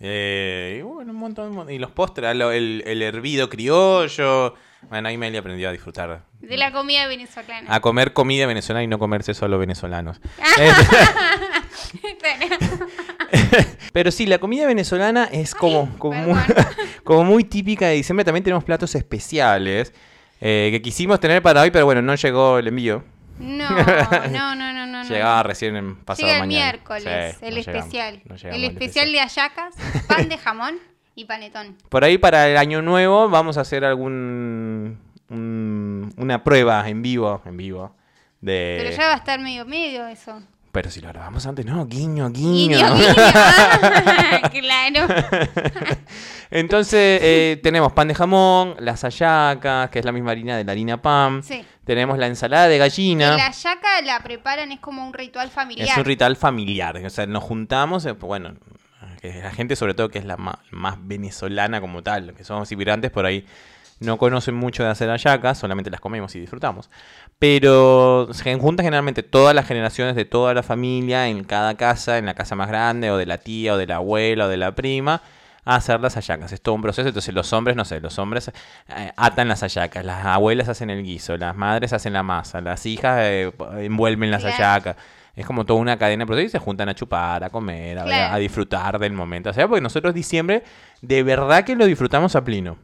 Eh, y bueno, un montón, montón. Y los postres, el, el hervido criollo. Bueno, ahí Meli aprendió a disfrutar. De la comida venezolana. A comer comida venezolana y no comerse solo venezolanos. Pero sí, la comida venezolana es como, como, muy, perdón. como muy típica de diciembre. También tenemos platos especiales eh, que quisimos tener para hoy, pero bueno, no llegó el envío. no, no, no, no, no. Llegaba recién en pasado Llega el mañana. miércoles, Sí, el no llegamos, especial. no llegamos el al especial de hallacas, pan de jamón Y panetón. Por ahí para el año nuevo vamos a hacer algún un- una prueba en vivo, en vivo de Pero ya va a estar medio medio eso. Pero si lo grabamos antes, no, guiño, guiño. Guiño, guiño. Claro. Entonces, eh, tenemos pan de jamón, las hallacas, que es la misma harina de la harina pan. Sí. Tenemos la ensalada de gallina. La yaca la preparan, es como un ritual familiar. Es un ritual familiar. O sea, nos juntamos, eh, bueno, que la gente sobre todo que es la más, venezolana como tal, que somos inmigrantes por ahí no conocen mucho de hacer hallacas, solamente las comemos y disfrutamos. Pero se juntan generalmente todas las generaciones de toda la familia en cada casa, en la casa más grande, o de la tía, o de la abuela, o de la prima, a hacer las hallacas. Es todo un proceso. Entonces los hombres, no sé, los hombres eh, atan las hallacas, las abuelas hacen el guiso, las madres hacen la masa, las hijas eh, envuelven las hallacas. Es como toda una cadena de procesos y se juntan a chupar, a comer, a, Claro. a disfrutar del momento. O sea, porque nosotros diciembre de verdad que lo disfrutamos a pleno.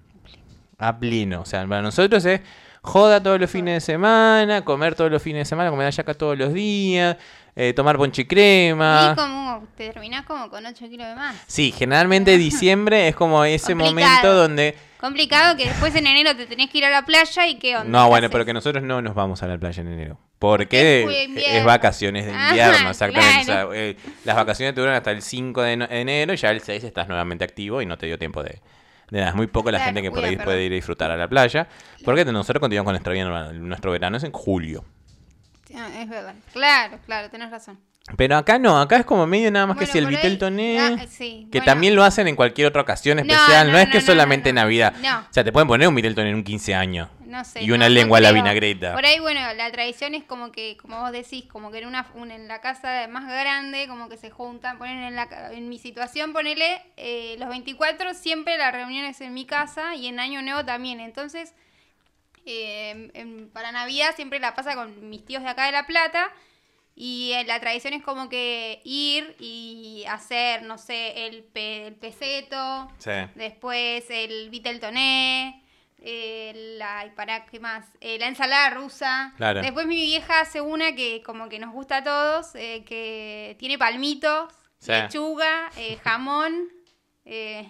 A pleno. O sea, para nosotros es joda todos los fines de semana, comer todos los fines de semana, comer hallaca todos los días, eh, tomar ponche y crema. Y como te terminás como con 8 kilos de más. Sí, generalmente diciembre es como ese Complicado. momento donde... Complicado que después en enero te tenés que ir a la playa y qué onda. No, ¿Qué bueno, pero que nosotros no nos vamos a la playa en enero. Porque es vacaciones de Ajá, invierno, exactamente. claro. O sea, eh, las vacaciones duran hasta el 5 de enero y ya el 6 estás nuevamente activo y no te dio tiempo de, de nada. Es muy poco la Claro, gente que por ahí puede ir a disfrutar a la playa. Porque nosotros continuamos con nuestro verano. Nuestro verano es en julio. Ah, es verdad. Claro, claro, tenés razón. Pero acá no, acá es como medio nada más que si el Vitel Toné. ah, sí, Que bueno. también lo hacen en cualquier otra ocasión especial. No, no, es no, que solamente no. Navidad. O sea, te pueden poner un Vitel Toné en un 15 años. No sé. Y una no- lengua a la vinagreta. Por ahí, bueno, la tradición es como que, como vos decís, como que en una, una- en la casa más grande, como que se juntan, ponen en la en mi situación, ponele eh, los 24, siempre la reunión es en mi casa y en Año Nuevo también. Entonces, eh, en- para Navidad siempre la pasa con mis tíos de acá de La Plata. Y eh, la tradición es como que ir y hacer, no sé, el, pe- el peseto, Sí. Después el Vitel Toné. Eh, la, y para qué más Eh, la ensalada rusa Claro. después mi vieja hace una que como que nos gusta a todos eh, que tiene palmitos Sí. lechuga eh, jamón eh,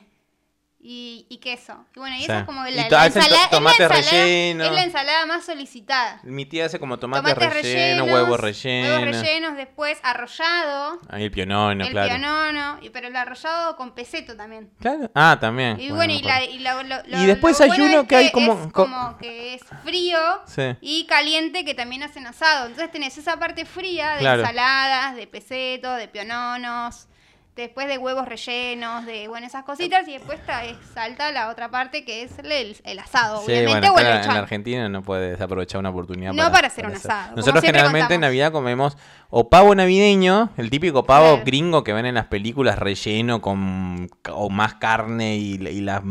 y, y queso y bueno y Sí. eso es como la, ensalada, es la tomate ensalada- relleno. es la ensalada más solicitada Mi tía hace como tomate relleno, rellenos huevos rellenos. huevos rellenos después arrollado Ahí el pionono, el claro. pionono y- pero el arrollado con peseto también Claro. Ah, también. y bueno, y, la, y, la- lo- lo- Y después hay bueno uno es que hay como- es como que es frío Sí. y caliente que también hacen asado. Entonces tenés esa parte fría de Claro. ensaladas, de peseto, de piononos, después de huevos rellenos, de bueno, esas cositas. Y después está, es- salta la otra parte que es el, el asado, Sí, obviamente, bueno, o el en la Argentina no puedes desaprovechar una oportunidad. No para hacer un asado, Nosotros generalmente en. Navidad comemos o pavo navideño, el típico pavo Claro. gringo que ven en las películas relleno con o más carne y, y la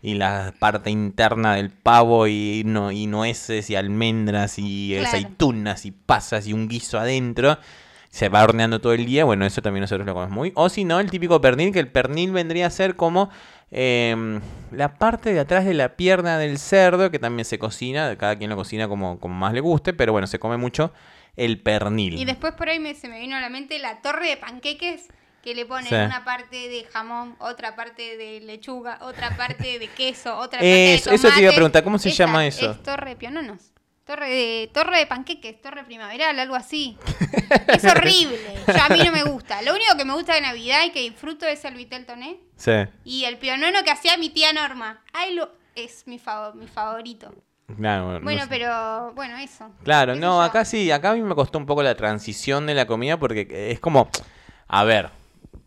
y la parte interna del pavo y, no, y nueces y almendras y Claro. aceitunas y pasas y un guiso adentro. Se va horneando todo el día, bueno, eso también nosotros lo comemos muy. O si no, el típico pernil, que el pernil vendría a ser como em, la parte de atrás de la pierna del cerdo, que también se cocina, cada quien lo cocina como, como más le guste, pero bueno, se come mucho el pernil. Y después por ahí me, se me vino a la mente la torre de panqueques que le ponen Sí. una parte de jamón, otra parte de lechuga, otra parte de queso, otra parte de Eso- eso te iba a tomate. preguntar, ¿cómo se llama eso? Es torre de piononos. Torre de, torre de panqueques, torre primaveral, algo así. es horrible. Ya a mí no me gusta. Lo único que me gusta de Navidad y que disfruto es el vitel toné Sí. y el pionono que hacía mi tía Norma. Ay, lo, es mi, fav- mi favorito. Claro, bueno, no Bueno, sé. pero bueno, eso. Claro, no, yo. acá sí, acá a mí me costó un poco la transición de la comida porque es como, a ver,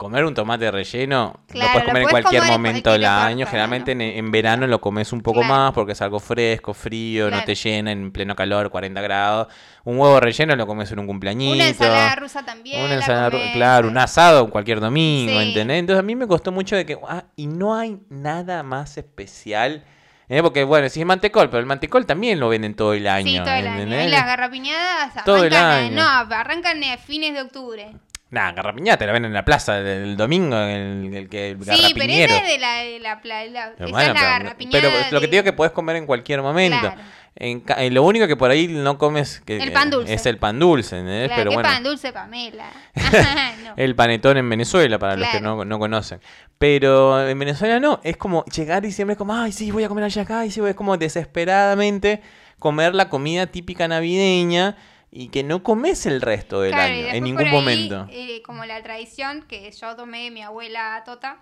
comer un tomate relleno Claro, lo puedes lo comer en cualquier comer momento del año, generalmente en, en verano lo comes un poco Claro. más porque es algo fresco, frío, no te llena en pleno calor, 40 grados. Un huevo relleno lo comes en un cumpleañito. Una ensalada rusa también. Una la ensalada, ru- claro, un asado cualquier domingo, Sí. ¿entendés? Entonces a mí me costó mucho de que, ah, y no hay nada más especial. ¿eh? Porque bueno, si es mantecol, pero el mantecol también lo venden todo el año. Sí, todo el año. ¿entendés? Y las garrapiñadas Todo el arrancan, año. no, arrancan a fines de octubre. Nah, garrapiñada la ven en la plaza el, domingo, el, el que el Sí, pero esa es de la, de la, la- esa Bueno, es la pero, garrapiñada pero lo que te digo es que podés comer en cualquier momento. Claro. En lo único que por ahí no comes que, El pan dulce. es el pan dulce, ¿entendés? Claro, pero qué bueno, pan dulce, Pamela. no. el panetón en Venezuela, para los que no, no conocen. Pero en Venezuela no, es como llegar y siempre es como, ay, sí, voy a comer allá acá, y sí, es como desesperadamente comer la comida típica navideña y que no comes el resto del Claro, año, en ningún ahí, momento. eh, como la tradición que yo tomé de mi abuela Tota,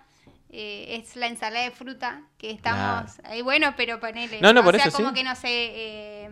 eh, es la ensalada de fruta, que estamos... ahí bueno, pero ponele. No, no, o por sea, eso como sí. que no sé, eh,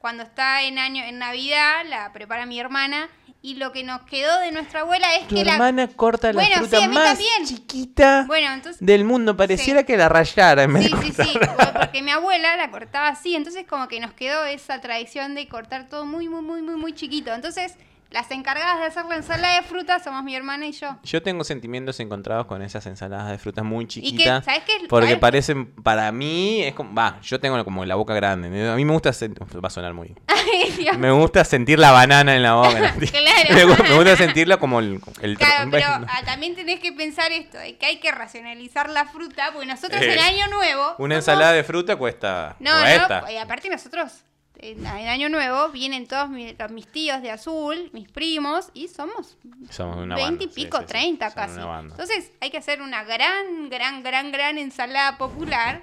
cuando está en año en Navidad, la prepara mi hermana, y lo que nos quedó de nuestra abuela es Tu que la... hermana corta la Bueno, fruta sí, más también. chiquita Bueno, entonces... del mundo, pareciera que la rayara en vez Sí, sí, sí, porque mi abuela la cortaba así, entonces como que nos quedó esa tradición de cortar todo muy, muy, muy, muy, muy chiquito. Entonces, las encargadas de hacer la ensalada de frutas somos mi hermana y yo. Yo tengo sentimientos encontrados con esas ensaladas de frutas muy Y chiquitas. ¿sabes qué? Porque parecen, para mí, es como, va, yo tengo como la boca grande. A mí me gusta, sen- va a sonar muy... Ay, Dios. Me gusta sentir la banana en la boca. Claro. me, gu- me gusta sentirla como el... el Claro, pero ah, también tenés que pensar esto, de que hay que racionalizar la fruta, porque nosotros en Eh, Año Nuevo... Una somos- ensalada de fruta cuesta... No, no, y aparte nosotros, en, en Año Nuevo, vienen todos mi- los- mis tíos de azul, mis primos, y somos Somos una 20 banda, y pico, sí, sí, 30 son casi. Entonces hay que hacer una gran, gran, gran, gran ensalada popular.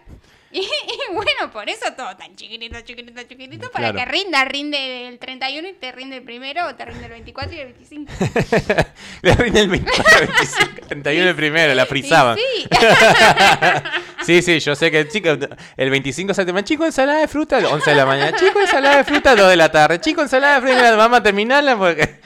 Y, y bueno, por eso todo tan chiquitito, chiquitito, chiquitito, para Claro. que rinda, rinde el 31 y te rinde el primero, o te rinde el 24 y el 25. Le rinde el 24, 25, 31 el primero, la frisaban. Sí. Sí, sí, yo sé que chico, el 25 se tema, chico, ensalada de fruta, 11 de la mañana, chico, ensalada de fruta, 2 de la tarde, chico, ensalada de fruta, vamos a terminarla porque...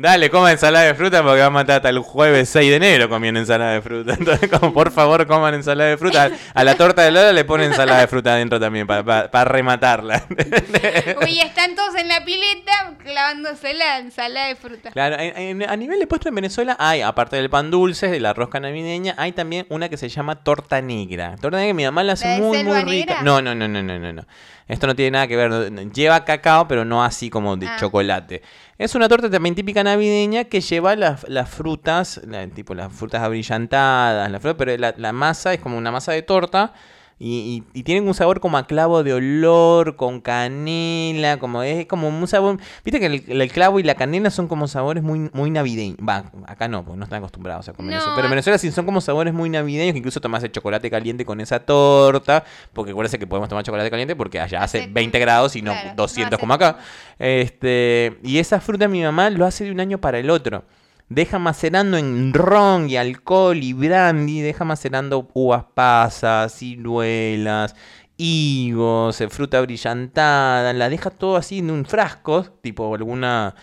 Dale, coma ensalada de fruta porque vamos a estar hasta el jueves 6 de enero comiendo ensalada de fruta. Entonces, como por favor coman ensalada de fruta. A la torta de Lola le ponen ensalada de fruta adentro también para rematarla. Oye, están todos en la pileta clavándose la ensalada de fruta. Claro, en- en- a nivel de postre en Venezuela hay, aparte del pan dulce, de la rosca navideña, hay también una que se llama torta negra. Torta negra que mi mamá la hace ¿La de muy, muy rica. negra? No, no, no, no, no, no, no. Esto no tiene nada que ver. Lleva cacao, pero no así como de Ah. chocolate. Es una torta también típica navideña que lleva las, las frutas, la- tipo las frutas abrillantadas, la pero la masa es como una masa de torta. Y, y, y tienen un sabor como a clavo de olor, con canela, como es como un sabor... Viste que el, el clavo y la canela son como sabores muy, muy navideños. Va, acá no, porque no están acostumbrados a comer No, eso. Pero en Venezuela sí son como sabores muy navideños, que incluso tomás el chocolate caliente con esa torta. Porque acuérdense que podemos tomar chocolate caliente porque allá hace Hace- 20 grados y no claro, no 200 hace como acá. Este, y esa fruta mi mamá lo hace de un año para el otro. Deja macerando en ron y alcohol y brandy, deja macerando uvas pasas, ciruelas, higos, eh, fruta brillantada, la deja todo así en un frasco, tipo alguna,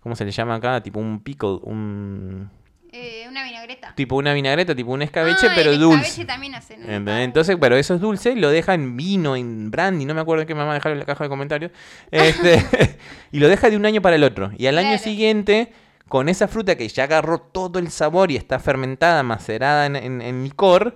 ¿cómo se le llama acá? Tipo un pickle, un Eh, una vinagreta. tipo una vinagreta, tipo un escabeche, Ah, pero el dulce. escabeche también hacen. Entonces, pero eso es dulce, lo deja en vino, en brandy, no me acuerdo qué me va a dejar en la caja de comentarios. Este, y lo deja de un año para el otro. Y al año siguiente, con esa fruta que ya agarró todo el sabor y está fermentada, macerada en, en- en licor,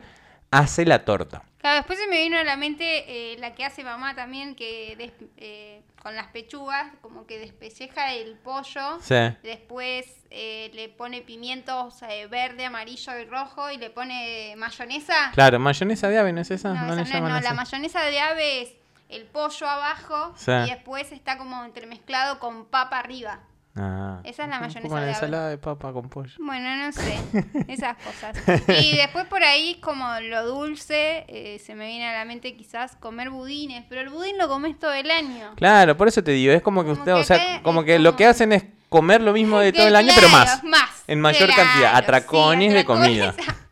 hace la torta. Claro, después se me vino a la mente eh, la que hace mamá también, que des- eh, con las pechugas, como que despelleja el pollo. Sí. Después eh, le pone pimientos eh, verde, amarillo y rojo y le pone mayonesa. Claro, mayonesa de ave, ¿no es esa? No, No, esa le no, llaman no, así. la mayonesa de ave es el pollo abajo Sí. y después está como entremezclado con papa arriba. Ah. Esa es la mayonesa poco la de ensalada de papa con pollo. Bueno, no sé, esas cosas. Y después por ahí, como lo dulce, eh, se me viene a la mente quizás comer budines, pero el budín lo comes todo el año. Claro, por eso te digo, es como que Como usted, que o sea, acá como que lo como- que hacen es comer lo mismo de todo el año, pero más. más. En mayor Claro, cantidad, atracones de comida.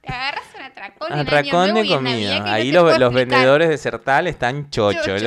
En Año Nuevo de y en Navidad comida. que Ahí no te los, puedo los explicar. vendedores de Sertal están chochos. Chochos.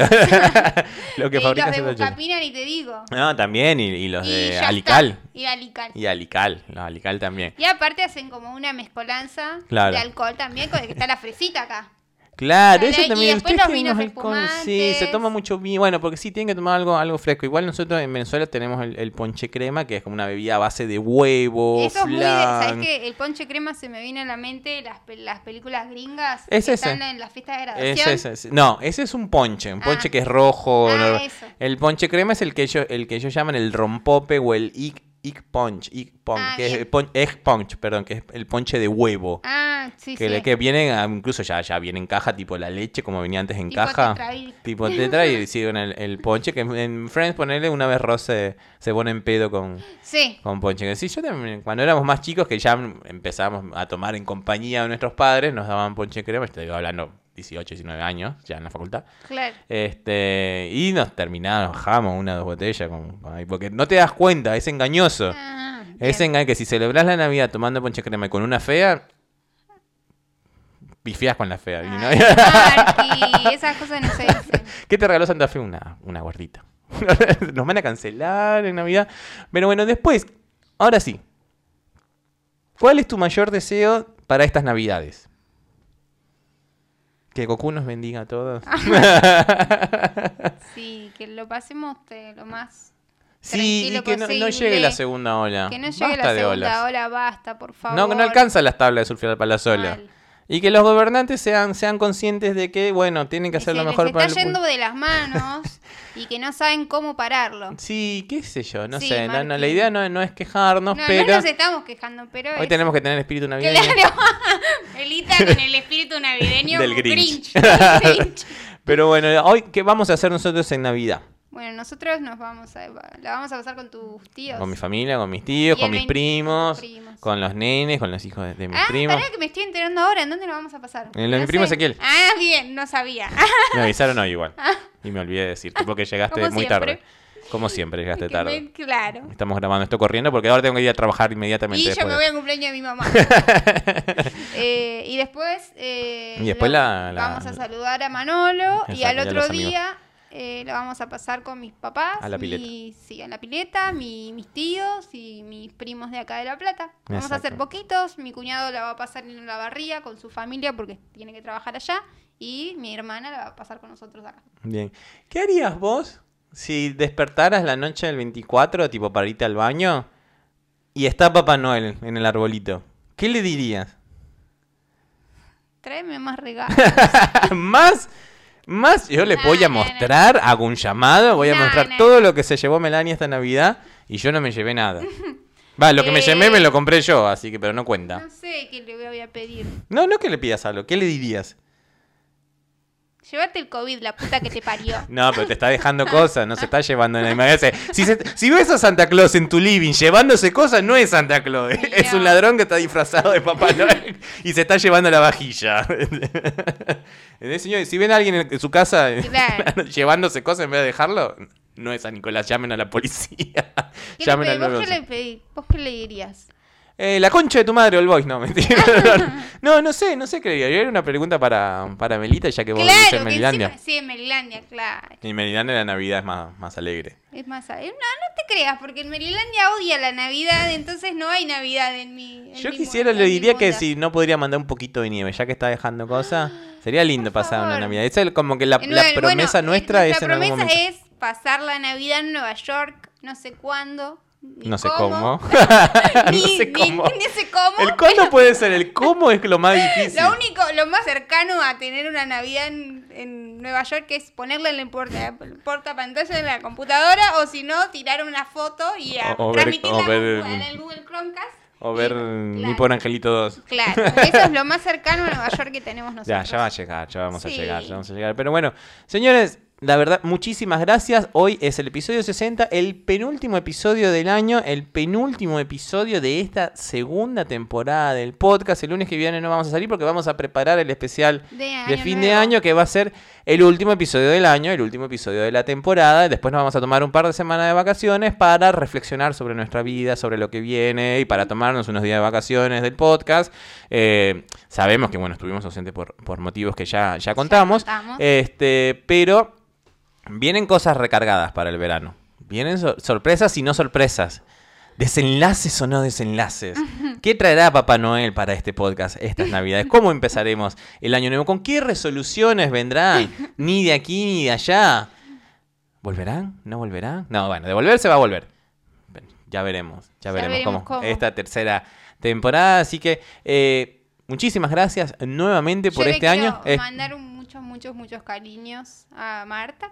lo que Y los de chochos. Bucapina ni te digo. No, también, y, y los Y de ya Alical. está. Y Alical. Y Alical, los Alical también. Y aparte hacen como una mezcolanza Claro. de alcohol también, con el que está la fresita acá. Claro, Claro, eso y también. después Ustedes los vinos. Sí, se toma mucho vino. Bueno, porque sí tienen que tomar algo, algo fresco. Igual nosotros en Venezuela tenemos el, el ponche crema, que es como una bebida a base de huevo, Eso es muy de, ¿sabes flan. qué? El ponche crema se me viene a la mente las, las películas gringas Es que ese. están en las fiestas de Es graduación. ese. No, ese es un ponche, un ponche Ah. que es rojo. Ah, no-. El ponche crema es el que ellos, el que ellos llaman el rompope o el i- egg punch, egg punch, Ah, que es el egg punch, perdón, que es el ponche de huevo. Ah, sí, que, sí. le- que viene, a- incluso ya, ya viene en caja, tipo la leche, como venía antes en Tipo caja. tetrail. Tipo tetra y hicieron el, el ponche, que en Friends, ponerle una vez Ross se, se pone en pedo con, Sí. con ponche. Que sí, yo también, cuando éramos más chicos, que ya empezamos a tomar en compañía de nuestros padres, nos daban ponche crema, estoy hablando 18, 19 años, ya en la facultad. Claro. Este, y nos terminamos, bajamos una o dos botellas, con, porque no te das cuenta, es engañoso. Ah, Es engañoso que si celebras la Navidad tomando ponche crema y con una fea, pifias con la fea. no- Ay, esas cosas no se dicen. ¿Qué te regaló Santa Fe? Una, una gordita. Nos van a cancelar en Navidad. Pero bueno, después, ahora sí. ¿Cuál es tu mayor deseo para estas Navidades? Que Goku nos bendiga a todos. Sí, que lo pasemos de lo más. sí, y que no, no llegue la segunda ola. Que no llegue Basta la segunda ola, basta, por favor. No, que no alcanza las tablas de surfear para la sola. Mal. Y que los gobernantes sean, sean conscientes de que, bueno, tienen que hacer lo les mejor para está el yendo de las manos y que no saben cómo pararlo. Sí, qué sé yo, no Sí, sé. No, no, la idea no, no es quejarnos, No, pero no nos estamos quejando, pero. hoy es- tenemos que tener espíritu navideño. Claro. Elita con el espíritu navideño. Del Grinch. Del Grinch. Pero bueno, hoy, ¿qué vamos a hacer nosotros en Navidad? Bueno, nosotros nos vamos a. La vamos a pasar con tus tíos. Con mi familia, con mis tíos, con mis 20 primos, con primos. los nenes, con los hijos de, de mis Ah, primos. pará que me estoy enterando ahora. ¿En dónde lo vamos a pasar? En lo de mi primo Ezequiel. Ah, bien, no sabía. Me avisaron hoy igual. Y me olvidé de decirte porque llegaste Como muy siempre. tarde. Como siempre, llegaste tarde. me- claro. Estamos grabando esto corriendo porque ahora tengo que ir a trabajar inmediatamente Y yo me voy al cumpleaños de mi mamá. Eh, y después, eh, Y después la- la- vamos a saludar a Manolo y Exacto, al y otro los día eh, lo vamos a pasar con mis papás. A la pileta. mi- sí, a la pileta, mi- mis tíos y mis primos de acá de La Plata. Vamos a hacer poquitos. Mi cuñado la va a pasar en la barría con su familia porque tiene que trabajar allá. Y mi hermana la va a pasar con nosotros acá. Bien. ¿Qué harías vos si despertaras la noche del 24, tipo para irte al baño, y está Papá Noel en el arbolito? ¿Qué le dirías? Tráeme más regalos. más, más, yo le voy a mostrar, hago un llamado, voy a mostrar todo lo que se llevó Melania esta Navidad y yo no me llevé nada. Va, lo que me Eh. llevé me lo compré yo, así que, pero no cuenta. no sé qué le voy a pedir. No, no que le pidas algo, ¿qué le dirías? Llévate el COVID, la puta que te parió. No, pero te está dejando cosas, no se está llevando nada. Imagínate, Si, se- si ves a Santa Claus en tu living llevándose cosas, no es Santa Claus. Es un ladrón que está disfrazado de Papá Noel y se está llevando la vajilla. ¿Entendés, señor? Si ven a alguien en su casa llevándose cosas en vez de dejarlo, no es a Nicolás, llamen a la policía. ¿Qué le Llamen al ¿Vos qué 911. le pedí? ¿Vos qué le dirías? Eh, la concha de tu madre, All Boys, no, mentira. No, no sé, no sé qué diría. Era una pregunta para, para Melita, ya que vos vivís en Claro, que Melilandia. encima, sí, en Melilandia, claro. En Melilandia la Navidad es más, más alegre. Es más, eh, no, no te creas, porque en Melilandia odia la Navidad, entonces no hay Navidad en mi. en Yo mi quisiera, mundo, le en diría que si no podría mandar un poquito de nieve, ya que está dejando cosas, sería lindo Por pasar una. Navidad. Esa es como que la, En promesa bueno, nuestra es en La algún promesa momento. es pasar la Navidad en Nueva York, no sé cuándo. Ni No sé cómo. Ni, no sé ni- cómo. ni sé cómo. El cuándo puede ser, el cómo es lo más difícil. Lo único, lo más cercano a tener una Navidad en, en Nueva York es ponerle en el porta, portapantalla en la computadora o si no, tirar una foto y a, O- o ver- transmitirla o ver- en el Google Chromecast. O ver claro. Mi Pobre Angelito 2. Claro, eso es lo más cercano a Nueva York que tenemos Ya, nosotros. ya va a llegar, ya vamos a llegar, ya vamos a llegar. Pero bueno, señores, la verdad, muchísimas gracias. Hoy es el episodio 60, el penúltimo episodio del año, el penúltimo episodio de esta segunda temporada del podcast. El lunes que viene no vamos a salir porque vamos a preparar el especial De fin de año que va a ser el último episodio del año, el último episodio de la temporada. Después nos vamos a tomar un par de semanas de vacaciones para reflexionar sobre nuestra vida, sobre lo que viene y para tomarnos unos días de vacaciones del podcast. Eh, sabemos que bueno, estuvimos ausentes por, por motivos que ya, ya contamos. contamos. Este, pero vienen cosas recargadas para el verano. Vienen sor- sorpresas y no sorpresas. Desenlaces o no desenlaces. ¿Qué traerá Papá Noel para este podcast estas Navidades? ¿Cómo empezaremos el año nuevo? ¿Con qué resoluciones vendrán? Ni de aquí ni de allá. ¿Volverán? ¿No volverán? No, bueno, de volver se va a volver. Ya veremos, ya, Ya veremos, veremos cómo. cómo. Esta tercera temporada. Así que eh, muchísimas gracias nuevamente por le este año. Eh, mandar muchos, muchos, muchos cariños a Marta,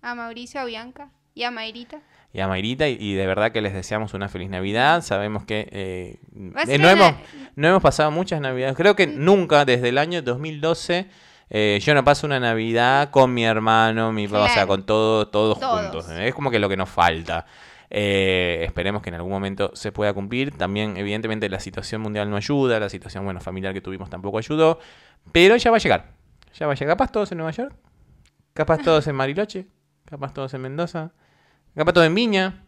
a Mauricio, a Bianca ¿Y a Mayrita? Y a Mayrita y, y de verdad que les deseamos una feliz Navidad. Sabemos que eh, eh, no, hemos, no hemos pasado muchas Navidades. Creo que nunca desde el año 2012 eh, yo no paso una Navidad con mi hermano, mi papá, o sea, Claro. con todo, todos, Todos. juntos. Es como que lo que nos falta. Eh, esperemos que en algún momento se pueda cumplir. También, evidentemente, la situación mundial no ayuda, la situación bueno, familiar que tuvimos tampoco ayudó. Pero ya va a llegar. Ya va a llegar. Capaz todos en Nueva York. Capaz todos en Mariloche. Capaz todos en Mendoza. Capaz todos en Viña.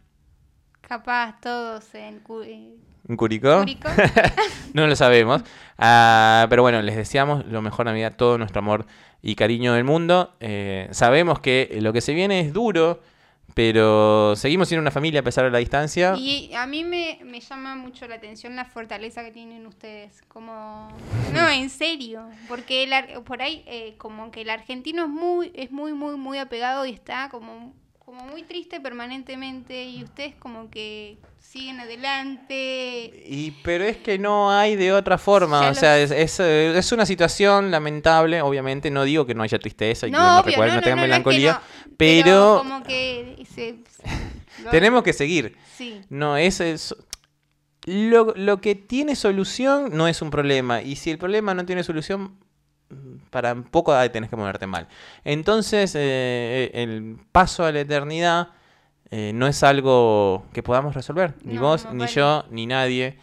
Capaz todos en Cu- eh, En Curicó. Curicó. No lo sabemos. Ah, pero bueno, les deseamos lo mejor Navidad, todo nuestro amor y cariño del mundo. Eh, sabemos que lo que se viene es duro, pero seguimos siendo una familia a pesar de la distancia. Y a mí me, me llama mucho la atención la fortaleza que tienen ustedes. Como. No, en serio. Porque el por ahí, eh, como que el argentino es muy, es muy, muy, muy apegado y está como, como muy triste permanentemente. Y ustedes, como que siguen adelante. Y, pero es que no hay de otra forma. Ya O sea, es, es, eh, es una situación lamentable. Obviamente, no digo que no haya tristeza y que no, obvio, recuerden, no, no, tengan no, no, melancolía. no, pero como que. se- lo- tenemos que seguir. Sí. No, es, es- lo, lo que tiene solución no es un problema. Y si el problema no tiene solución, mm, para un poco ahí tenés que ponerte mal. Entonces, eh, el paso a la eternidad eh, no es algo que podamos resolver. Ni No, vos, no ni vale. yo, ni nadie.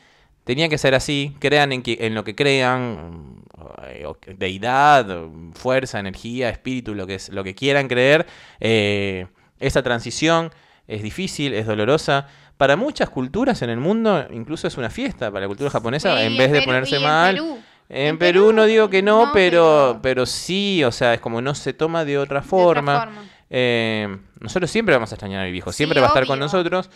Tenía que ser así. Crean en, que, en lo que crean. mm, eh, Deidad, mm, fuerza, energía, espíritu, lo que, es, lo que quieran creer. Eh, esa transición es difícil, es dolorosa. Para muchas culturas en el mundo, incluso es una fiesta. Para la cultura japonesa, Sí, en vez de Perú- ponerse mal. Perú. En, Perú, Perú, no digo que no, no, pero, pero- pero sí, o sea, es como no se toma de otra De otra forma. forma. Eh, nosotros siempre vamos a extrañar a mi viejo, Sí, siempre va a estar con nosotros,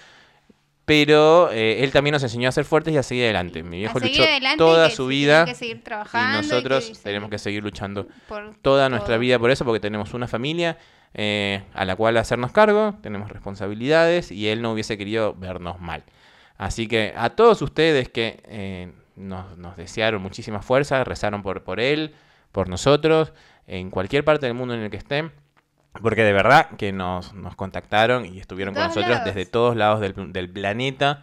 pero eh, él también nos enseñó a ser fuertes y a seguir adelante. Mi viejo luchó toda su vida que seguir y trabajando nosotros que tenemos que seguir luchando por toda nuestra todo. vida por eso, porque tenemos una familia eh, a la cual hacernos cargo, tenemos responsabilidades y él no hubiese querido vernos mal. Así que a todos ustedes que nos, nos desearon muchísima fuerza, rezaron por, por él, por nosotros, en cualquier parte del mundo en el que estén, porque de verdad que nos, nos contactaron y estuvieron con nosotros lados. desde todos lados del, del planeta.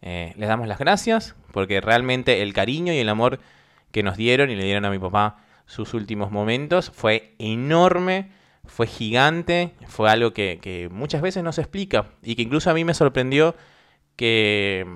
Eh, les damos las gracias porque realmente el cariño y el amor que nos dieron y le dieron a mi papá sus últimos momentos fue enorme, fue gigante, fue algo que, que muchas veces no se explica y que incluso a mí me sorprendió que,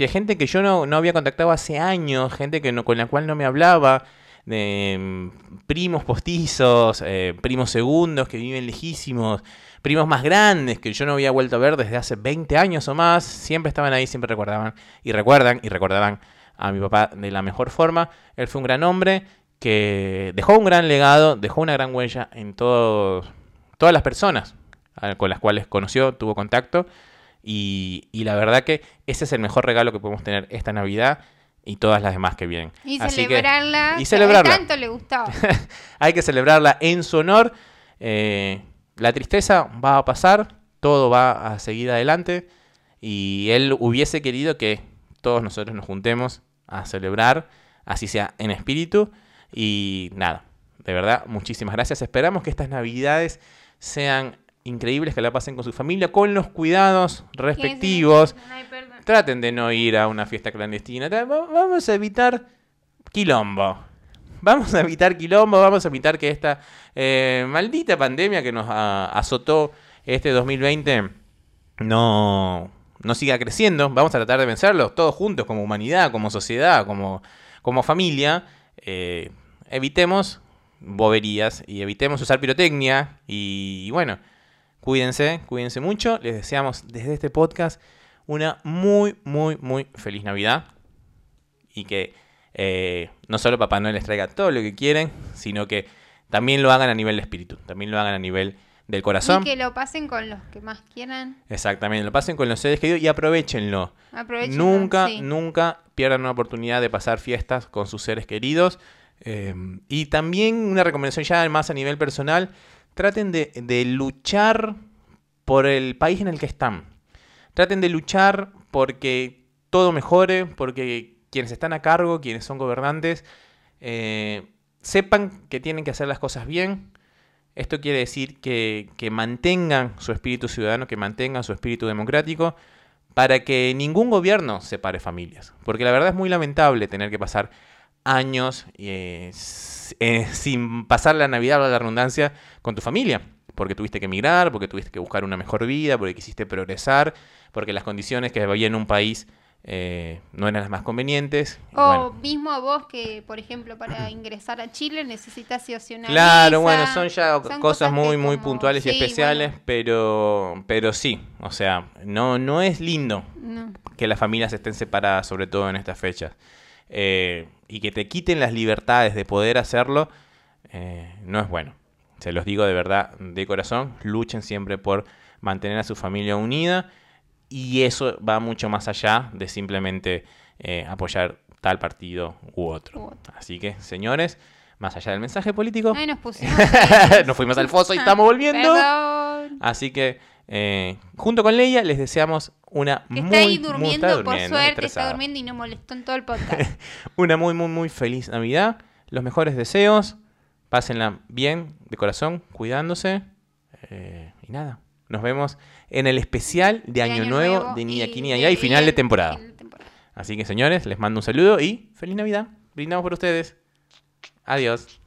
que gente que yo no, no había contactado hace años, gente que no, con la cual no me hablaba, mm, primos postizos, eh, primos segundos que viven lejísimos, primos más grandes que yo no había vuelto a ver desde hace 20 años o más, siempre estaban ahí, siempre recordaban y recuerdan y recordarán a mi papá de la mejor forma. Él fue un gran hombre que dejó un gran legado, dejó una gran huella en todos, todas las personas ah, con las cuales conoció, tuvo contacto. Y, y la verdad que ese es el mejor regalo que podemos tener esta Navidad y todas las demás que vienen. Y Así que celebrarla. y celebrarla. tanto le gustaba. hay que celebrarla en su honor. Eh, la tristeza va a pasar, todo va a seguir adelante. Y él hubiese querido que todos nosotros nos juntemos a celebrar, así sea en espíritu. Y nada, de verdad, muchísimas gracias. Esperamos que estas navidades sean increíbles, que la pasen con su familia, con los cuidados respectivos. Ay. Traten de no ir a una fiesta clandestina. Vamos a evitar quilombo. Vamos a evitar quilombo, vamos a evitar que esta eh, maldita pandemia que nos ah, azotó este 2020 no, no siga creciendo. Vamos a tratar de vencerlo todos juntos, como humanidad, como sociedad, como, como familia. Eh, evitemos boberías y evitemos usar pirotecnia. Y, bueno, cuídense, cuídense mucho. Les deseamos desde este podcast una muy, muy, muy feliz Navidad. Y que eh, no solo Papá Noel les traiga todo lo que quieren, sino que también lo hagan a nivel de espíritu, también lo hagan a nivel del corazón. Y que lo pasen con los que más quieran. Exactamente, lo pasen con los seres queridos y aprovechenlo. Aprovechen. Nunca, sí. nunca pierdan una oportunidad de pasar fiestas con sus seres queridos. Eh, y también una recomendación ya más a nivel personal, traten de, de luchar por el país en el que están. Traten de luchar porque todo mejore, porque quienes están a cargo, quienes son gobernantes, eh, sepan que tienen que hacer las cosas bien, Esto quiere decir que, que mantengan su espíritu ciudadano, que mantengan su espíritu democrático, para que ningún gobierno separe familias. Porque la verdad es muy lamentable tener que pasar años eh, eh, sin pasar la Navidad o la redundancia con tu familia. Porque tuviste que emigrar, porque tuviste que buscar una mejor vida, porque quisiste progresar, porque las condiciones que había en un país eh, no eran las más convenientes. O mismo vos que, por ejemplo, para ingresar a Chile necesitas sí una Claro, bueno, son ya cosas, muy, muy puntuales y especiales, pero, pero sí, o sea, no, no es lindo que las familias estén separadas, sobre todo en estas fechas. Eh, y que te quiten las libertades de poder hacerlo, eh, no es bueno. Se los digo de verdad, de corazón, luchen siempre por mantener a su familia unida y eso va mucho más allá de simplemente eh, apoyar tal partido u otro. Así que, señores, más allá del mensaje político, nos, nos fuimos al foso y estamos volviendo. Así que, eh, junto con Leia, les deseamos una que muy, está ahí durmiendo, por suerte, está durmiendo y no molestó en todo el podcast. una muy, muy, muy feliz Navidad. Los mejores deseos. Pásenla bien, de corazón, cuidándose. Eh, y nada, nos vemos en el especial de, Año, Nuevo, de Niña Aquí y final de temporada. Así que señores, les mando un saludo y feliz Navidad. Brindamos por ustedes. Adiós.